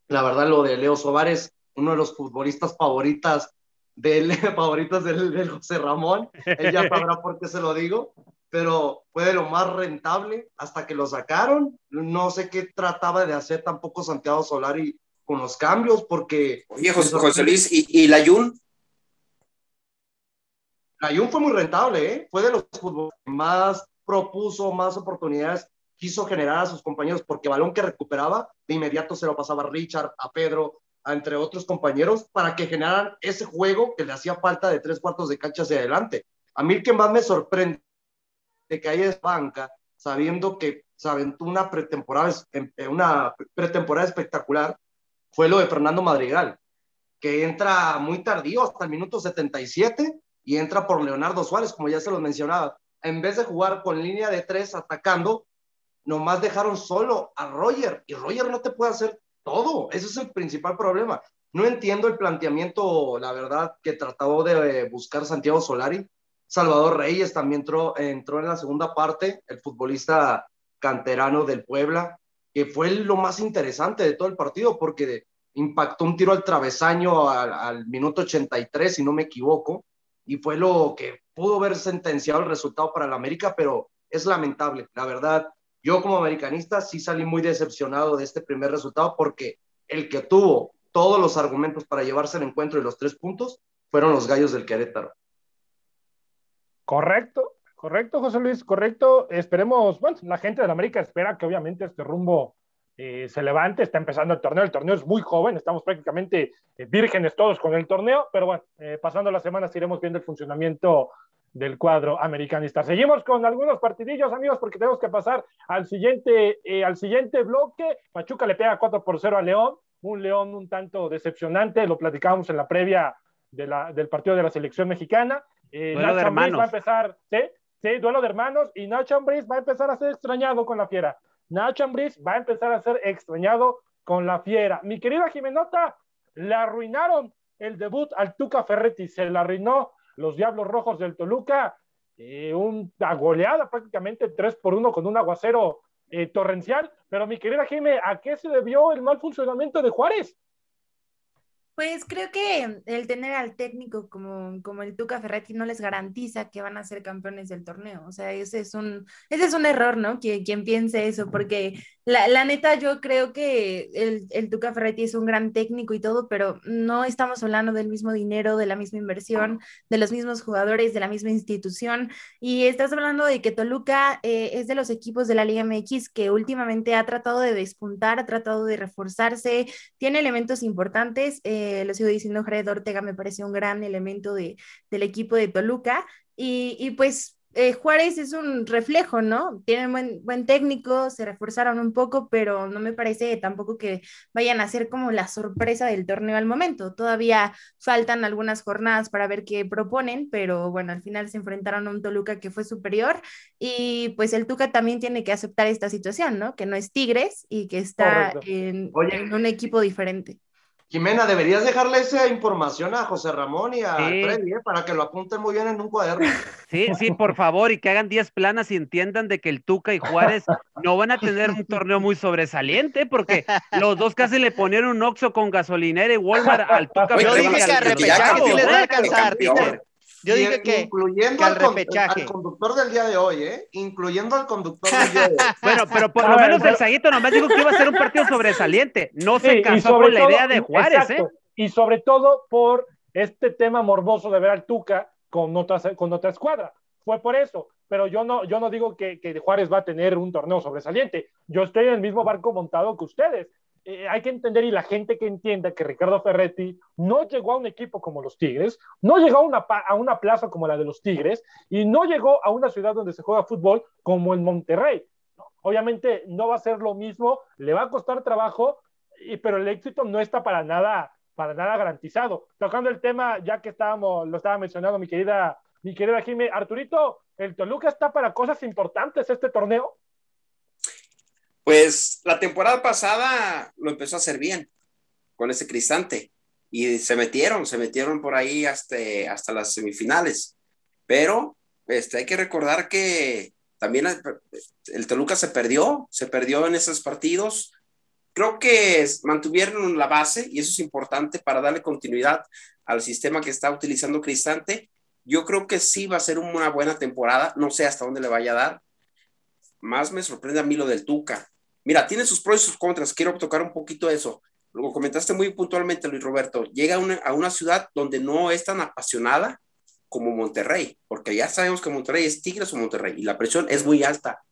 La verdad, lo de Leo Sobares, uno de los futbolistas favoritas del favoritos del, José Ramón, él ya sabrá por qué se lo digo, pero fue de lo más rentable hasta que lo sacaron. No sé qué trataba de hacer tampoco Santiago Solari con los cambios, porque... Oye, José, Luis, ¿y, y la Jun? La Jun fue muy rentable, ¿eh? fue de los futbolistas que más propuso, más oportunidades quiso generar a sus compañeros, porque balón que recuperaba, de inmediato se lo pasaba a Richard, a Pedro, entre otros compañeros, para que generaran ese juego que le hacía falta de tres cuartos de cancha hacia adelante. A mí el que más me sorprende de que haya banca, sabiendo que se aventó una pretemporada, una pretemporada espectacular, fue lo de Fernando Madrigal, que entra muy tardío, hasta el minuto 77, y entra por Leonardo Suárez, como ya se los mencionaba. En vez de jugar con línea de tres atacando, nomás dejaron solo a Roger, y Roger no te puede hacer todo, ese es el principal problema. No entiendo el planteamiento, la verdad, que trató de buscar Santiago Solari. Salvador Reyes también entró, entró en la segunda parte, el futbolista canterano del Puebla, que fue lo más interesante de todo el partido porque impactó un tiro al travesaño al, minuto 83, si no me equivoco, y fue lo que pudo haber sentenciado el resultado para el América, pero es lamentable, la verdad. Yo como americanista sí salí muy decepcionado de este primer resultado porque el que tuvo todos los argumentos para llevarse el encuentro y los tres puntos fueron los gallos del Querétaro. Correcto, correcto, José Luis, correcto. Esperemos, bueno, la gente de América espera que obviamente este rumbo eh, se levante, está empezando el torneo, el torneo es muy joven, estamos prácticamente eh, vírgenes todos con el torneo, pero bueno, eh, pasando las semanas iremos viendo el funcionamiento del cuadro americanista. Seguimos con algunos partidillos, amigos, porque tenemos que pasar al siguiente, al siguiente bloque. Pachuca le pega 4 por 0 a León, un León un tanto decepcionante, lo platicábamos en la previa de la, del partido de la selección mexicana. duelo de hermanos. Va a empezar, ¿sí? Sí, duelo de hermanos y Nacho Ambriz va a empezar a ser extrañado con la fiera. Nacho Ambriz va a empezar a ser extrañado con la fiera. Mi querida Jimenota, le arruinaron el debut al Tuca Ferretti, se le arruinó los Diablos Rojos del Toluca, eh, una goleada prácticamente 3 por 1 con un aguacero eh, torrencial. Pero mi querida Jimé, ¿a qué se debió el mal funcionamiento de Juárez? Pues creo que el tener al técnico como, como el Tuca Ferretti no les garantiza que van a ser campeones del torneo. O sea, ese es un, ese es un error, ¿no? Que quien piense eso, porque la, la neta yo creo que el, el, Tuca Ferretti es un gran técnico y todo, pero no estamos hablando del mismo dinero, de la misma inversión, de los mismos jugadores, de la misma institución. Y estás hablando de que Toluca eh, es de los equipos de la Liga MX que últimamente ha tratado de despuntar, ha tratado de reforzarse, tiene elementos importantes. Eh, lo sigo diciendo, Jared Ortega me parece un gran elemento de, del equipo de Toluca. Y, y pues eh, Juárez es un reflejo, ¿no? Tienen buen, buen técnico, se reforzaron un poco, pero no me parece tampoco que vayan a ser como la sorpresa del torneo al momento. Todavía faltan algunas jornadas para ver qué proponen, pero bueno, al final se enfrentaron a un Toluca que fue superior y pues el Tuca también tiene que aceptar esta situación, ¿no? Que no es Tigres y que está en, en un equipo diferente. Jimena, deberías dejarle esa información a José Ramón y a Freddy, ¿eh? para que lo apunten muy bien en un cuaderno. Sí, sí, por favor, y que hagan 10 planas y entiendan de que el Tuca y Juárez no van a tener un torneo muy sobresaliente, porque los dos casi le ponieron un Oxxo con gasolinera y Walmart al Tuca. Yo dije que a repechaje sí les va a alcanzar, Peter. Yo dije que, incluyendo al, conductor del día de hoy, ¿eh? Incluyendo al conductor del día de hoy. bueno, pero por lo menos el Saguito nomás dijo que iba a ser un partido sobresaliente. No se casó con la idea de Juárez, ¿eh? Y sobre todo por este tema morboso de ver al Tuca con otra, con otra escuadra. Fue por eso. Pero yo no, yo no digo que, que Juárez va a tener un torneo sobresaliente. Yo estoy en el mismo barco montado que ustedes. Eh, hay que entender y la gente que entienda que Ricardo Ferretti no llegó a un equipo como los Tigres, no llegó a una, a una plaza como la de los Tigres y no llegó a una ciudad donde se juega fútbol como en Monterrey. Obviamente no va a ser lo mismo, le va a costar trabajo, y, pero el éxito no está para nada, para nada garantizado. Tocando el tema, ya que estábamos, lo estaba mencionando mi querida, mi querida Jimmy, Arturito, ¿el Toluca está para cosas importantes este torneo? Pues la temporada pasada lo empezó a hacer bien con ese Cristante y se metieron, se metieron por ahí hasta, hasta las semifinales. Pero este, hay que recordar que también el Toluca se perdió, se perdió en esos partidos. Creo que mantuvieron la base y eso es importante para darle continuidad al sistema que está utilizando Cristante. Yo creo que sí va a ser una buena temporada, no sé hasta dónde le vaya a dar. Más me sorprende a mí lo del Tuca. Mira, tiene sus pros y sus contras. Quiero tocar un poquito eso. Lo comentaste muy puntualmente, Luis Roberto. Llega a una, ciudad donde no es tan apasionada como Monterrey, porque ya sabemos que Monterrey es Tigres o Monterrey y la presión es muy alta.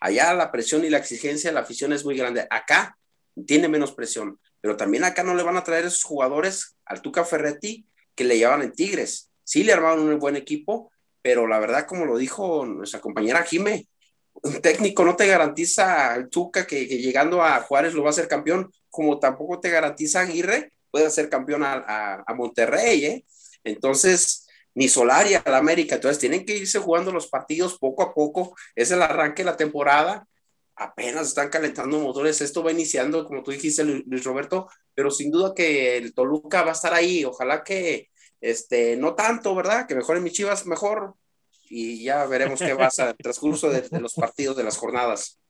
Allá la presión y la exigencia, la afición es muy grande. Acá tiene menos presión. pero también acá no le van a traer esos jugadores al Tuca Ferretti que le llevaban en Tigres. Sí le armaron un buen equipo, pero la verdad, como lo dijo nuestra compañera Jime, un técnico no te garantiza Tuca que, llegando a Juárez lo va a ser campeón, como tampoco te garantiza Aguirre puede ser campeón a, Monterrey, ¿eh? Entonces, ni Solari a la América, entonces tienen que irse jugando los partidos poco a poco, es el arranque de la temporada, apenas están calentando motores, esto va iniciando, como tú dijiste, Luis Roberto, pero sin duda que el Toluca va a estar ahí, ojalá que, este, no tanto, ¿verdad? Que mejoren mis chivas. Mejor, y ya veremos qué pasa en el transcurso de, los partidos de las jornadas.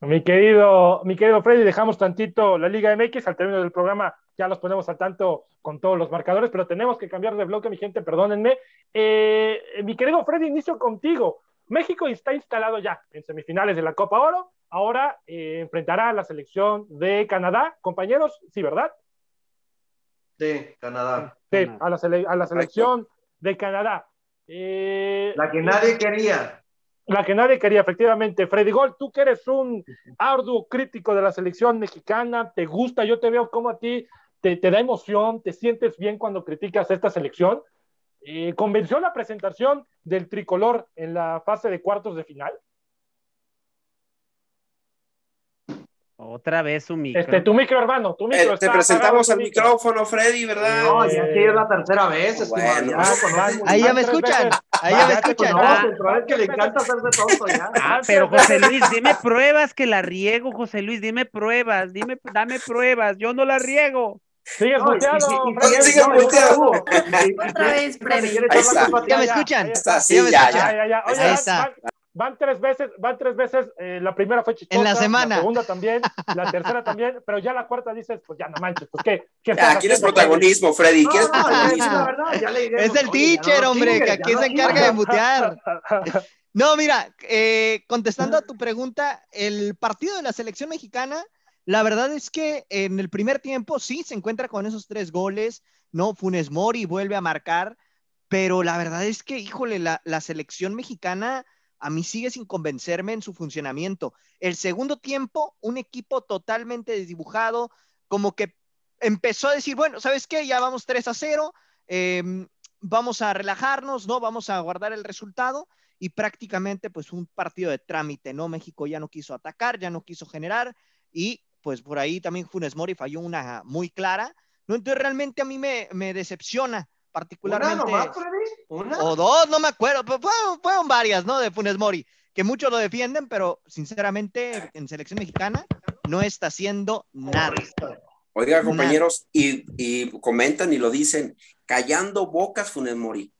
Mi querido, mi querido Freddy, dejamos tantito la Liga MX al término del programa, ya los ponemos al tanto con todos los marcadores, pero tenemos que cambiar de bloque, mi gente, perdónenme. Eh, mi querido Freddy, inicio contigo. México está instalado ya en semifinales de la Copa Oro, ahora eh, enfrentará a la selección de Canadá, compañeros, sí, ¿verdad? Sí, Canadá. Sí, a la, a la selección de Canadá. Eh, la que nadie quería. La que nadie quería, efectivamente. Freddy Gol, tú que eres un arduo crítico de la selección mexicana, te gusta, yo te veo como a ti te, da emoción, te sientes bien cuando criticas esta selección. Eh, ¿Convenció la presentación del tricolor en la fase de cuartos de final? Otra vez un micro. Este, tu micro, hermano, tu micro. Eh, te presentamos al micrófono, Freddy, ¿verdad? No, ya que es la tercera vez. Bueno, ahí ya me escuchan. Ahí ya me escuchan. Ah, que le encanta hacerse tonto ya. Ah, pero José Luis, dime pruebas que la riego, José Luis, dime pruebas, dime, dame pruebas, yo no la riego. Sigues muteado. Otra vez, Freddy. ¿Ya me escuchan? Sí, ya, ya, ya. Ahí está van tres veces, van tres veces, eh, la primera fue chistosa, en la semana, la segunda también, la tercera también, pero ya la cuarta dices, pues ya no manches, pues qué, qué ya, ¿quieres protagonismo, Freddy? ¿Quieres protagonismo? es el teacher, hombre, que aquí se encarga de mutear. No, mira, eh, contestando a tu pregunta, el partido de la selección mexicana, la verdad es que en el primer tiempo sí se encuentra con esos tres goles, ¿no? Funes Mori vuelve a marcar, pero la verdad es que, híjole, la, la selección mexicana a mí sigue sin convencerme en su funcionamiento. El segundo tiempo, un equipo totalmente desdibujado, como que empezó a decir, bueno, ¿sabes qué? Ya vamos 3 a 0, em, vamos a relajarnos, ¿no? Vamos a guardar el resultado y prácticamente pues un partido de trámite, ¿no? México ya no quiso atacar, ya no quiso generar y pues por ahí también Funes Mori falló una muy clara, ¿no? Entonces realmente a mí me, me decepciona particularmente. O dos, no me acuerdo, pero fueron, varias, ¿no? De Funes Mori, que muchos lo defienden, pero sinceramente en selección mexicana no está haciendo nada. Oiga, compañeros, y, comentan y lo dicen, callando bocas Funes Mori.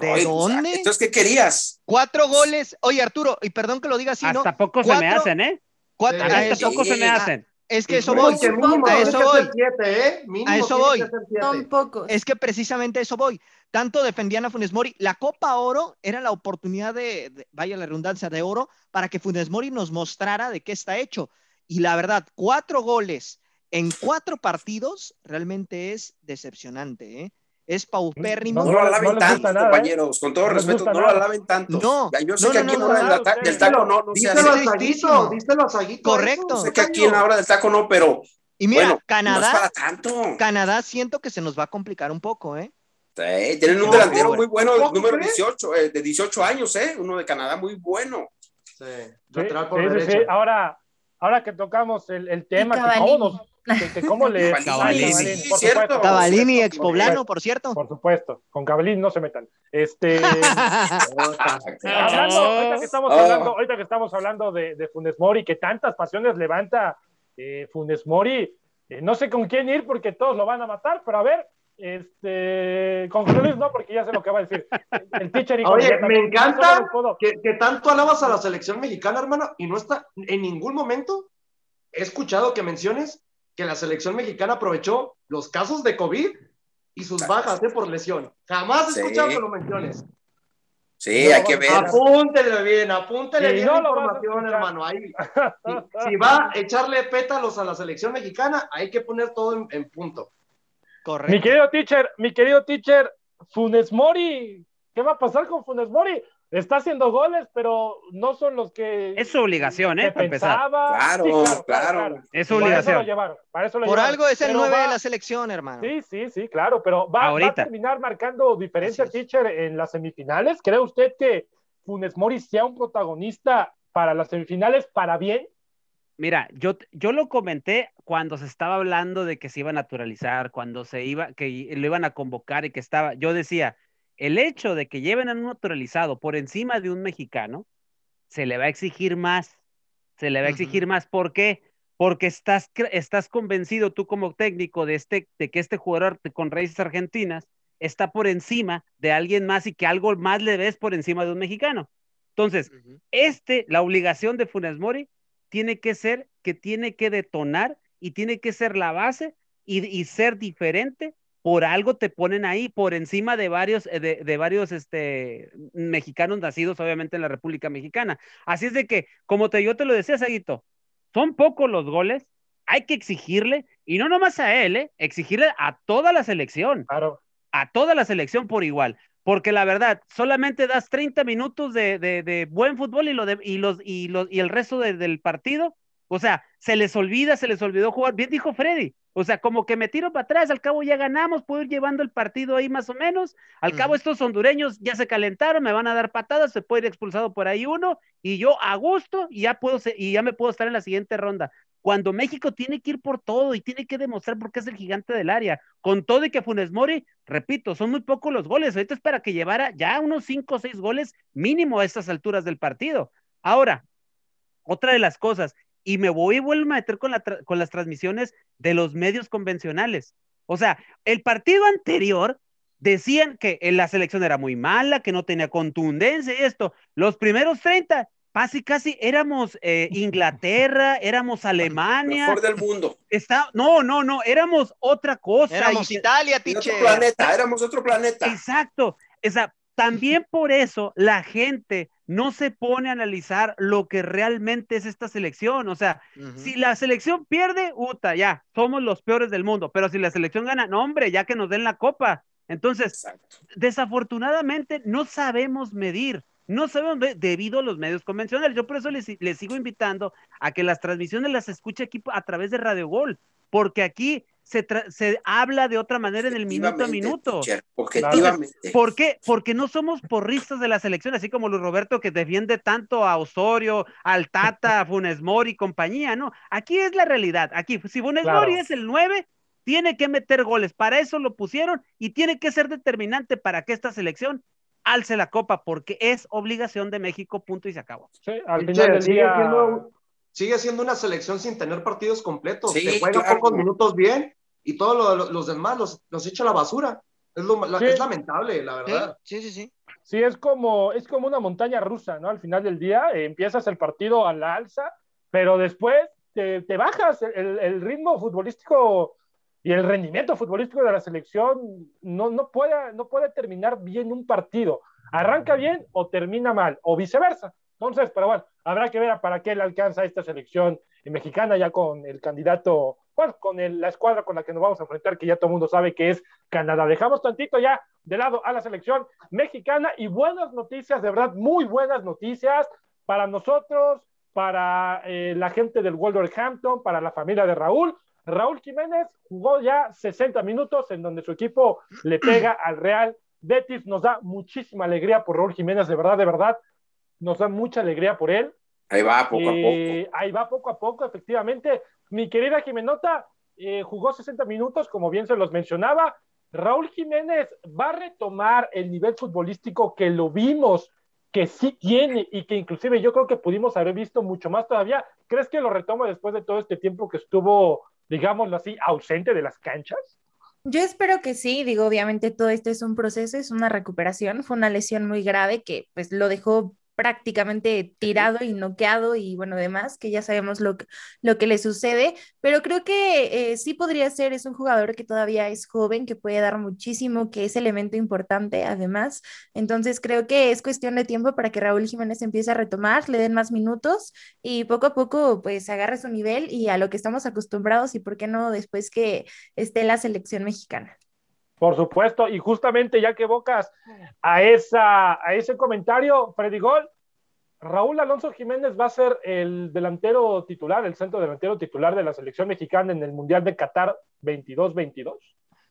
¿De dónde? Entonces, ¿qué querías? Cuatro goles. Oye, Arturo, y perdón que lo diga así, ¿no? Hasta poco se me hacen, ¿eh? Cuatro, Hasta poco se me hacen. Es que eso voy. a eso voy. ¿eh? a eso voy. Son pocos. Es que precisamente a eso voy. Tanto defendían a Funes Mori. La Copa Oro era la oportunidad de, vaya la redundancia, de oro para que Funes Mori nos mostrara de qué está hecho. Y la verdad, cuatro goles en cuatro partidos realmente es decepcionante. ¿eh? Es paupérrimo. No, lo alaben tanto, ¿eh? compañeros, con todo respeto, no lo alaben tanto. No, yo sé que aquí en la hora del, taco no, no se hace. Correcto. Sé que aquí en la hora del taco no, pero. Y mira, Canadá. tanto. Canadá siento que se nos va a complicar un poco, ¿eh? Sí, tienen un delantero muy bueno, número 18, eh, de 18 años, ¿eh? Uno de Canadá muy bueno. Sí, sí, Ahora, ahora que tocamos el, el tema, que todos que, cómo le... Cavalini, por supuesto. Cavalini, expoblano, por cierto. Por supuesto, con Cavalini no se metan. Este, hablando, ahorita que estamos hablando, ahorita que estamos hablando de, de Funes Mori, que tantas pasiones levanta eh, Funes Mori, eh, no sé con quién ir porque todos lo van a matar, pero a ver, este, con Luis no, porque ya sé lo que va a decir. El teacher y Oye, me encanta que, que, tanto alabas a la selección mexicana, hermano, y no está en ningún momento he escuchado que menciones que la selección mexicana aprovechó los casos de COVID y sus bajas ¿eh? por lesión. Jamás he escuchado que lo menciones. Sí, hay que ver. Apúntele bien, apúntele bien la información, hermano. Ahí. Si, va a echarle pétalos a la selección mexicana, hay que poner todo en, punto. Correcto. Mi querido teacher, mi querido teacher, Funes Mori, ¿qué va a pasar con Funes Mori? Está haciendo goles, pero no son los que. Es su obligación, ¿eh? Para empezar. Claro, claro, Es su obligación. Por algo es el 9 de la selección, hermano. Sí, sí, sí, claro, pero va, a terminar marcando diferencia, teacher, en las semifinales. ¿Cree usted que Funes Mori sea un protagonista para las semifinales para bien? Mira, yo, yo lo comenté cuando se estaba hablando de que se iba a naturalizar, cuando se iba, que lo iban a convocar y que estaba, yo decía, el hecho de que lleven a un naturalizado por encima de un mexicano, se le va a exigir más, se le va a exigir más. ¿Por qué? Porque estás, estás convencido tú como técnico de, este, de que este jugador con raíces argentinas está por encima de alguien más y que algo más le ves por encima de un mexicano. Entonces, este, la obligación de Funes Mori tiene que ser que tiene que detonar y tiene que ser la base y, y ser diferente por algo te ponen ahí, por encima de varios, eh, de, varios este, mexicanos nacidos, obviamente, en la República Mexicana. Así es de que, como te, yo te lo decía, Saguito, son pocos los goles, hay que exigirle, y no nomás a él, ¿eh? exigirle a toda la selección. Claro. A toda la selección por igual. Porque la verdad, solamente das 30 minutos de, de, buen fútbol y, lo de, y, los, y, los, y el resto del partido, o sea, se les olvida, se les olvidó jugar. Bien dijo Freddy, o sea, como que me tiro para atrás, al cabo ya ganamos, puedo ir llevando el partido ahí más o menos. Al cabo estos hondureños ya se calentaron, me van a dar patadas, se puede ir expulsado por ahí uno y yo a gusto y ya puedo y ya me puedo estar en la siguiente ronda. Cuando México tiene que ir por todo y tiene que demostrar por qué es el gigante del área, con todo y que Funes Mori, repito, son muy pocos los goles. Ahorita es para que llevara ya unos cinco o seis goles mínimo a estas alturas del partido. Ahora, otra de las cosas, y me voy y vuelvo a meter con, la con las transmisiones de los medios convencionales. O sea, el partido anterior decían que la selección era muy mala, que no tenía contundencia y esto. Los primeros 30, casi casi éramos eh, Inglaterra, éramos Alemania. Mejor del mundo. Está, no, no, no, éramos otra cosa. Éramos Italia, Otro planeta, éramos otro planeta. Exacto. O sea, también por eso la gente no se pone a analizar lo que realmente es esta selección. O sea, si la selección pierde, uta, ya, somos los peores del mundo. Pero si la selección gana, no, hombre, ya que nos den la copa. Entonces, desafortunadamente no sabemos medir, no sabemos debido a los medios convencionales. Yo por eso les, les, sigo invitando a que las transmisiones las escuche aquí a través de Radio Gol, porque aquí se, habla de otra manera en el minuto a minuto. objetivamente. ¿Por qué? Porque no somos porristas de la selección, así como Luis Roberto que defiende tanto a Osorio, al Tata, a Funes Mori y compañía, ¿no? Aquí es la realidad. Aquí, si Funes Mori es el 9, tiene que meter goles. Para eso lo pusieron y tiene que ser determinante para que esta selección alce la copa, porque es obligación de México, punto y se acabó. Sí, al final del día... sigue siendo una selección sin tener partidos completos. se juega pocos minutos bien y todos los demás los, los echa a la basura. Es, es lamentable, la verdad. Sí, sí, sí. Sí, es como, es como una montaña rusa, ¿no? Al final del día eh, empiezas el partido a la alza, pero después te, te bajas. El, el, ritmo futbolístico y el rendimiento futbolístico de la selección no, no, puede, no puede terminar bien un partido. Arranca bien o termina mal, o viceversa. Entonces, pero bueno, habrá que ver para qué le alcanza esta selección mexicana ya con el candidato con la escuadra con la que nos vamos a enfrentar, que ya todo el mundo sabe que es Canadá. Dejamos tantito ya de lado a la selección mexicana y buenas noticias, de verdad, muy buenas noticias para nosotros, para eh, la gente del Wolverhampton, para la familia de Raúl. Raúl Jiménez jugó ya 60 minutos en donde su equipo le pega al Real Betis. Nos da muchísima alegría por Raúl Jiménez, de verdad, de verdad. Nos da mucha alegría por él. Ahí va poco a poco. Ahí va poco a poco, efectivamente. Mi querida Jimenota eh, jugó 60 minutos, como bien se los mencionaba. Raúl Jiménez va a retomar el nivel futbolístico que lo vimos, que sí tiene y que inclusive yo creo que pudimos haber visto mucho más todavía. ¿Crees que lo retoma después de todo este tiempo que estuvo, digámoslo así, ausente de las canchas? Yo espero que sí, digo, obviamente todo esto es un proceso, es una recuperación, fue una lesión muy grave que pues lo dejó prácticamente tirado y noqueado y bueno, demás, que ya sabemos lo que, lo que le sucede, pero creo que eh, sí podría ser, es un jugador que todavía es joven, que puede dar muchísimo, que es elemento importante además, entonces creo que es cuestión de tiempo para que Raúl Jiménez empiece a retomar, le den más minutos y poco a poco pues agarre su nivel y a lo que estamos acostumbrados y por qué no después que esté la selección mexicana. Por supuesto, y justamente ya que evocas a, esa, a ese comentario, Freddy Gol, Raúl Alonso Jiménez va a ser el delantero titular, el centro delantero titular de la selección mexicana en el Mundial de Qatar 22-22.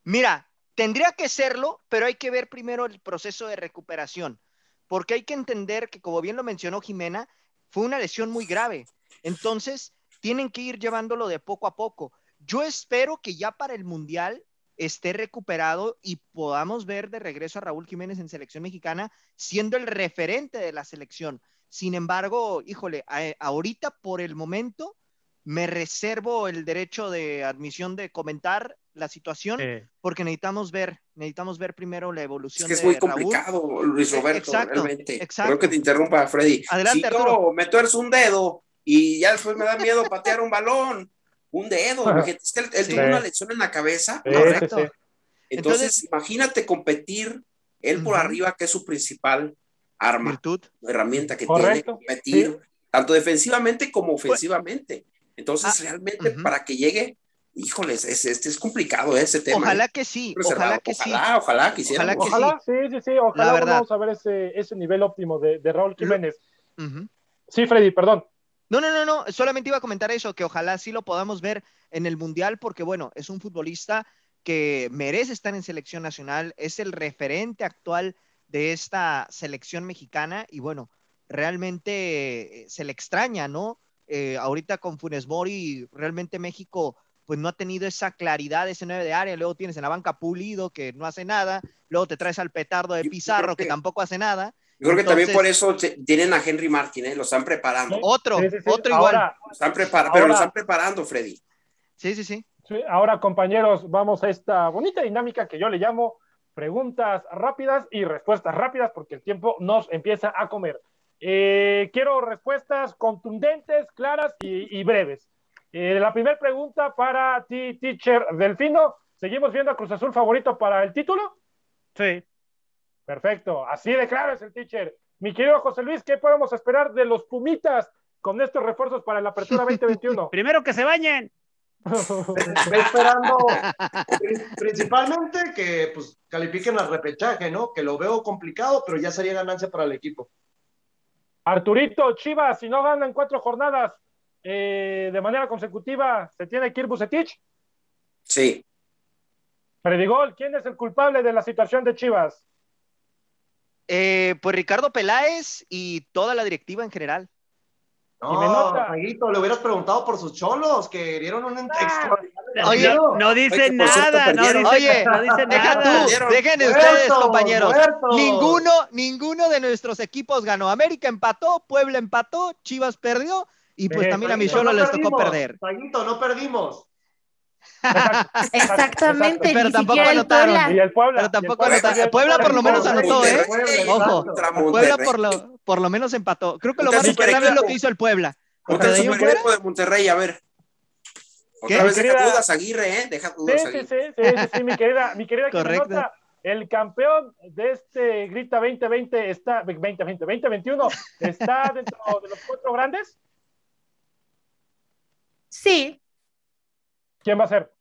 Mira, tendría que serlo, pero hay que ver primero el proceso de recuperación, porque hay que entender que, como bien lo mencionó Jimena, fue una lesión muy grave. Entonces, tienen que ir llevándolo de poco a poco. Yo espero que ya para el Mundial esté recuperado y podamos ver de regreso a Raúl Jiménez en selección mexicana siendo el referente de la selección. Sin embargo, híjole, ahorita por el momento me reservo el derecho de admisión de comentar la situación porque necesitamos ver, necesitamos ver primero la evolución. Es que es muy complicado, Luis Roberto, exacto, realmente. Creo que te interrumpa, Freddy. Adelante, si Arturo. me tuerzo un dedo y ya después me da miedo patear un balón un dedo. Es que él, tuvo una lesión en la cabeza. Correcto. Entonces, imagínate competir él por arriba, que es su principal arma, Virtud. herramienta que tiene, competir, tanto defensivamente como pues, ofensivamente. Entonces, ah, realmente, para que llegue, híjoles, es, es complicado ese tema. Ojalá ¿eh? que sí, ojalá que sí. Ojalá, quisiera. Ojalá, sí. sí, sí, Ojalá vamos a ver ese, ese nivel óptimo de, de Raúl Jiménez. Sí, Freddy, perdón. No, no, no, no, solamente iba a comentar eso, que ojalá sí lo podamos ver en el Mundial, porque bueno, es un futbolista que merece estar en selección nacional, es el referente actual de esta selección mexicana y bueno, realmente eh, se le extraña, ¿no? Eh, ahorita con Funes Mori, realmente México pues no ha tenido esa claridad, ese 9 de área, luego tienes en la banca Pulido que no hace nada, luego te traes al petardo de Pizarro que tampoco hace nada. Yo creo que también por eso tienen a Henry Martin, ¿eh? lo están preparando. Otro, otro igual. están preparando, pero lo están preparando, Freddy. Sí, sí, sí, Ahora, compañeros, vamos a esta bonita dinámica que yo le llamo preguntas rápidas y respuestas rápidas, porque el tiempo nos empieza a comer. Eh, quiero respuestas contundentes, claras y, breves. Eh, la primera pregunta para ti, teacher Delfino. ¿Seguimos viendo a Cruz Azul favorito para el título? Sí. Perfecto, así de claro es el teacher. Mi querido José Luis, ¿qué podemos esperar de los Pumitas con estos refuerzos para la apertura 2021? Primero que se bañen. Estoy esperando principalmente que pues, califiquen al repechaje, ¿no? Que lo veo complicado, pero ya sería ganancia para el equipo. Arturito, Chivas, si no ganan cuatro jornadas eh, de manera consecutiva, ¿se tiene que ir Bucetich? Sí. Predigol, ¿quién es el culpable de la situación de Chivas? Eh, pues Ricardo Peláez y toda la directiva en general. No, Maguito, le hubieras preguntado por sus cholos, que dieron un ah, Oye, no dice nada, no dice, oye, no dice nada. dejen ustedes, compañeros. Ninguno, ninguno de nuestros equipos ganó. América empató, Puebla empató, Chivas perdió, y pues también a mis cholos les tocó perder. Maguito, no perdimos. Exactamente, pero tampoco anotaron. Y el Puebla, pero tampoco anotaron. Puebla por lo menos anotó, ¿eh? Ojo, Puebla por lo, por lo menos empató. Creo que lo más importante es lo que hizo el Puebla. Otra de, de Monterrey, a ver. Otra vez deja dudas Aguirre, ¿eh? Deja dudas sí, sí, sí, sí, sí, mi querida, mi querida Correcto. el campeón de este Grita 2020 está, 2020, 2021, está dentro de los cuatro grandes. Sí, ¿Quién va a ser?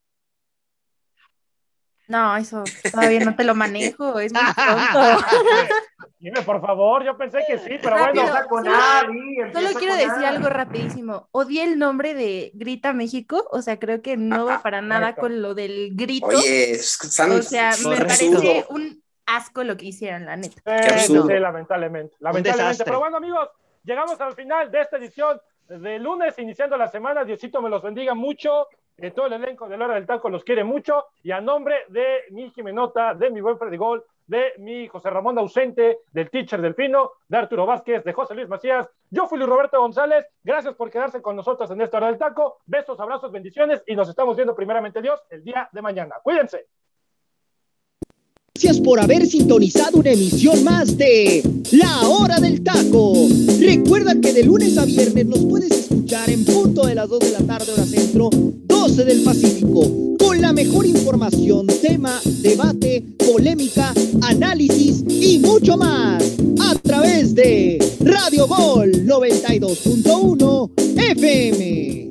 No, eso todavía no te lo manejo, es muy pronto. Dime, por favor, yo pensé que sí, pero bueno. Con solo, solo quiero decir algo rapidísimo. Odié el nombre de Grita México, o sea, creo que no va para nada con lo del grito. Oye, es, o sea, me parece un asco lo que hicieron, la neta. sí, lamentablemente. Lamentablemente. Pero bueno, amigos, llegamos al final de esta edición de lunes, iniciando la semana. Diosito me los bendiga mucho de todo el elenco de la hora del taco los quiere mucho y a nombre de mi Jimenota, de mi buen Freddy Gol, de mi José Ramón ausente, del teacher Delfino, de Arturo Vázquez, de José Luis Macías, yo fui Luis Roberto González, gracias por quedarse con nosotros en esta hora del taco, besos, abrazos, bendiciones y nos estamos viendo primeramente Dios el día de mañana. Cuídense. Gracias por haber sintonizado una emisión más de La Hora del Taco. Recuerda que de lunes a viernes nos puedes escuchar en punto de las 2 de la tarde hora centro, 12 del Pacífico, con la mejor información, tema, debate, polémica, análisis y mucho más a través de Radio Gol 92.1 FM.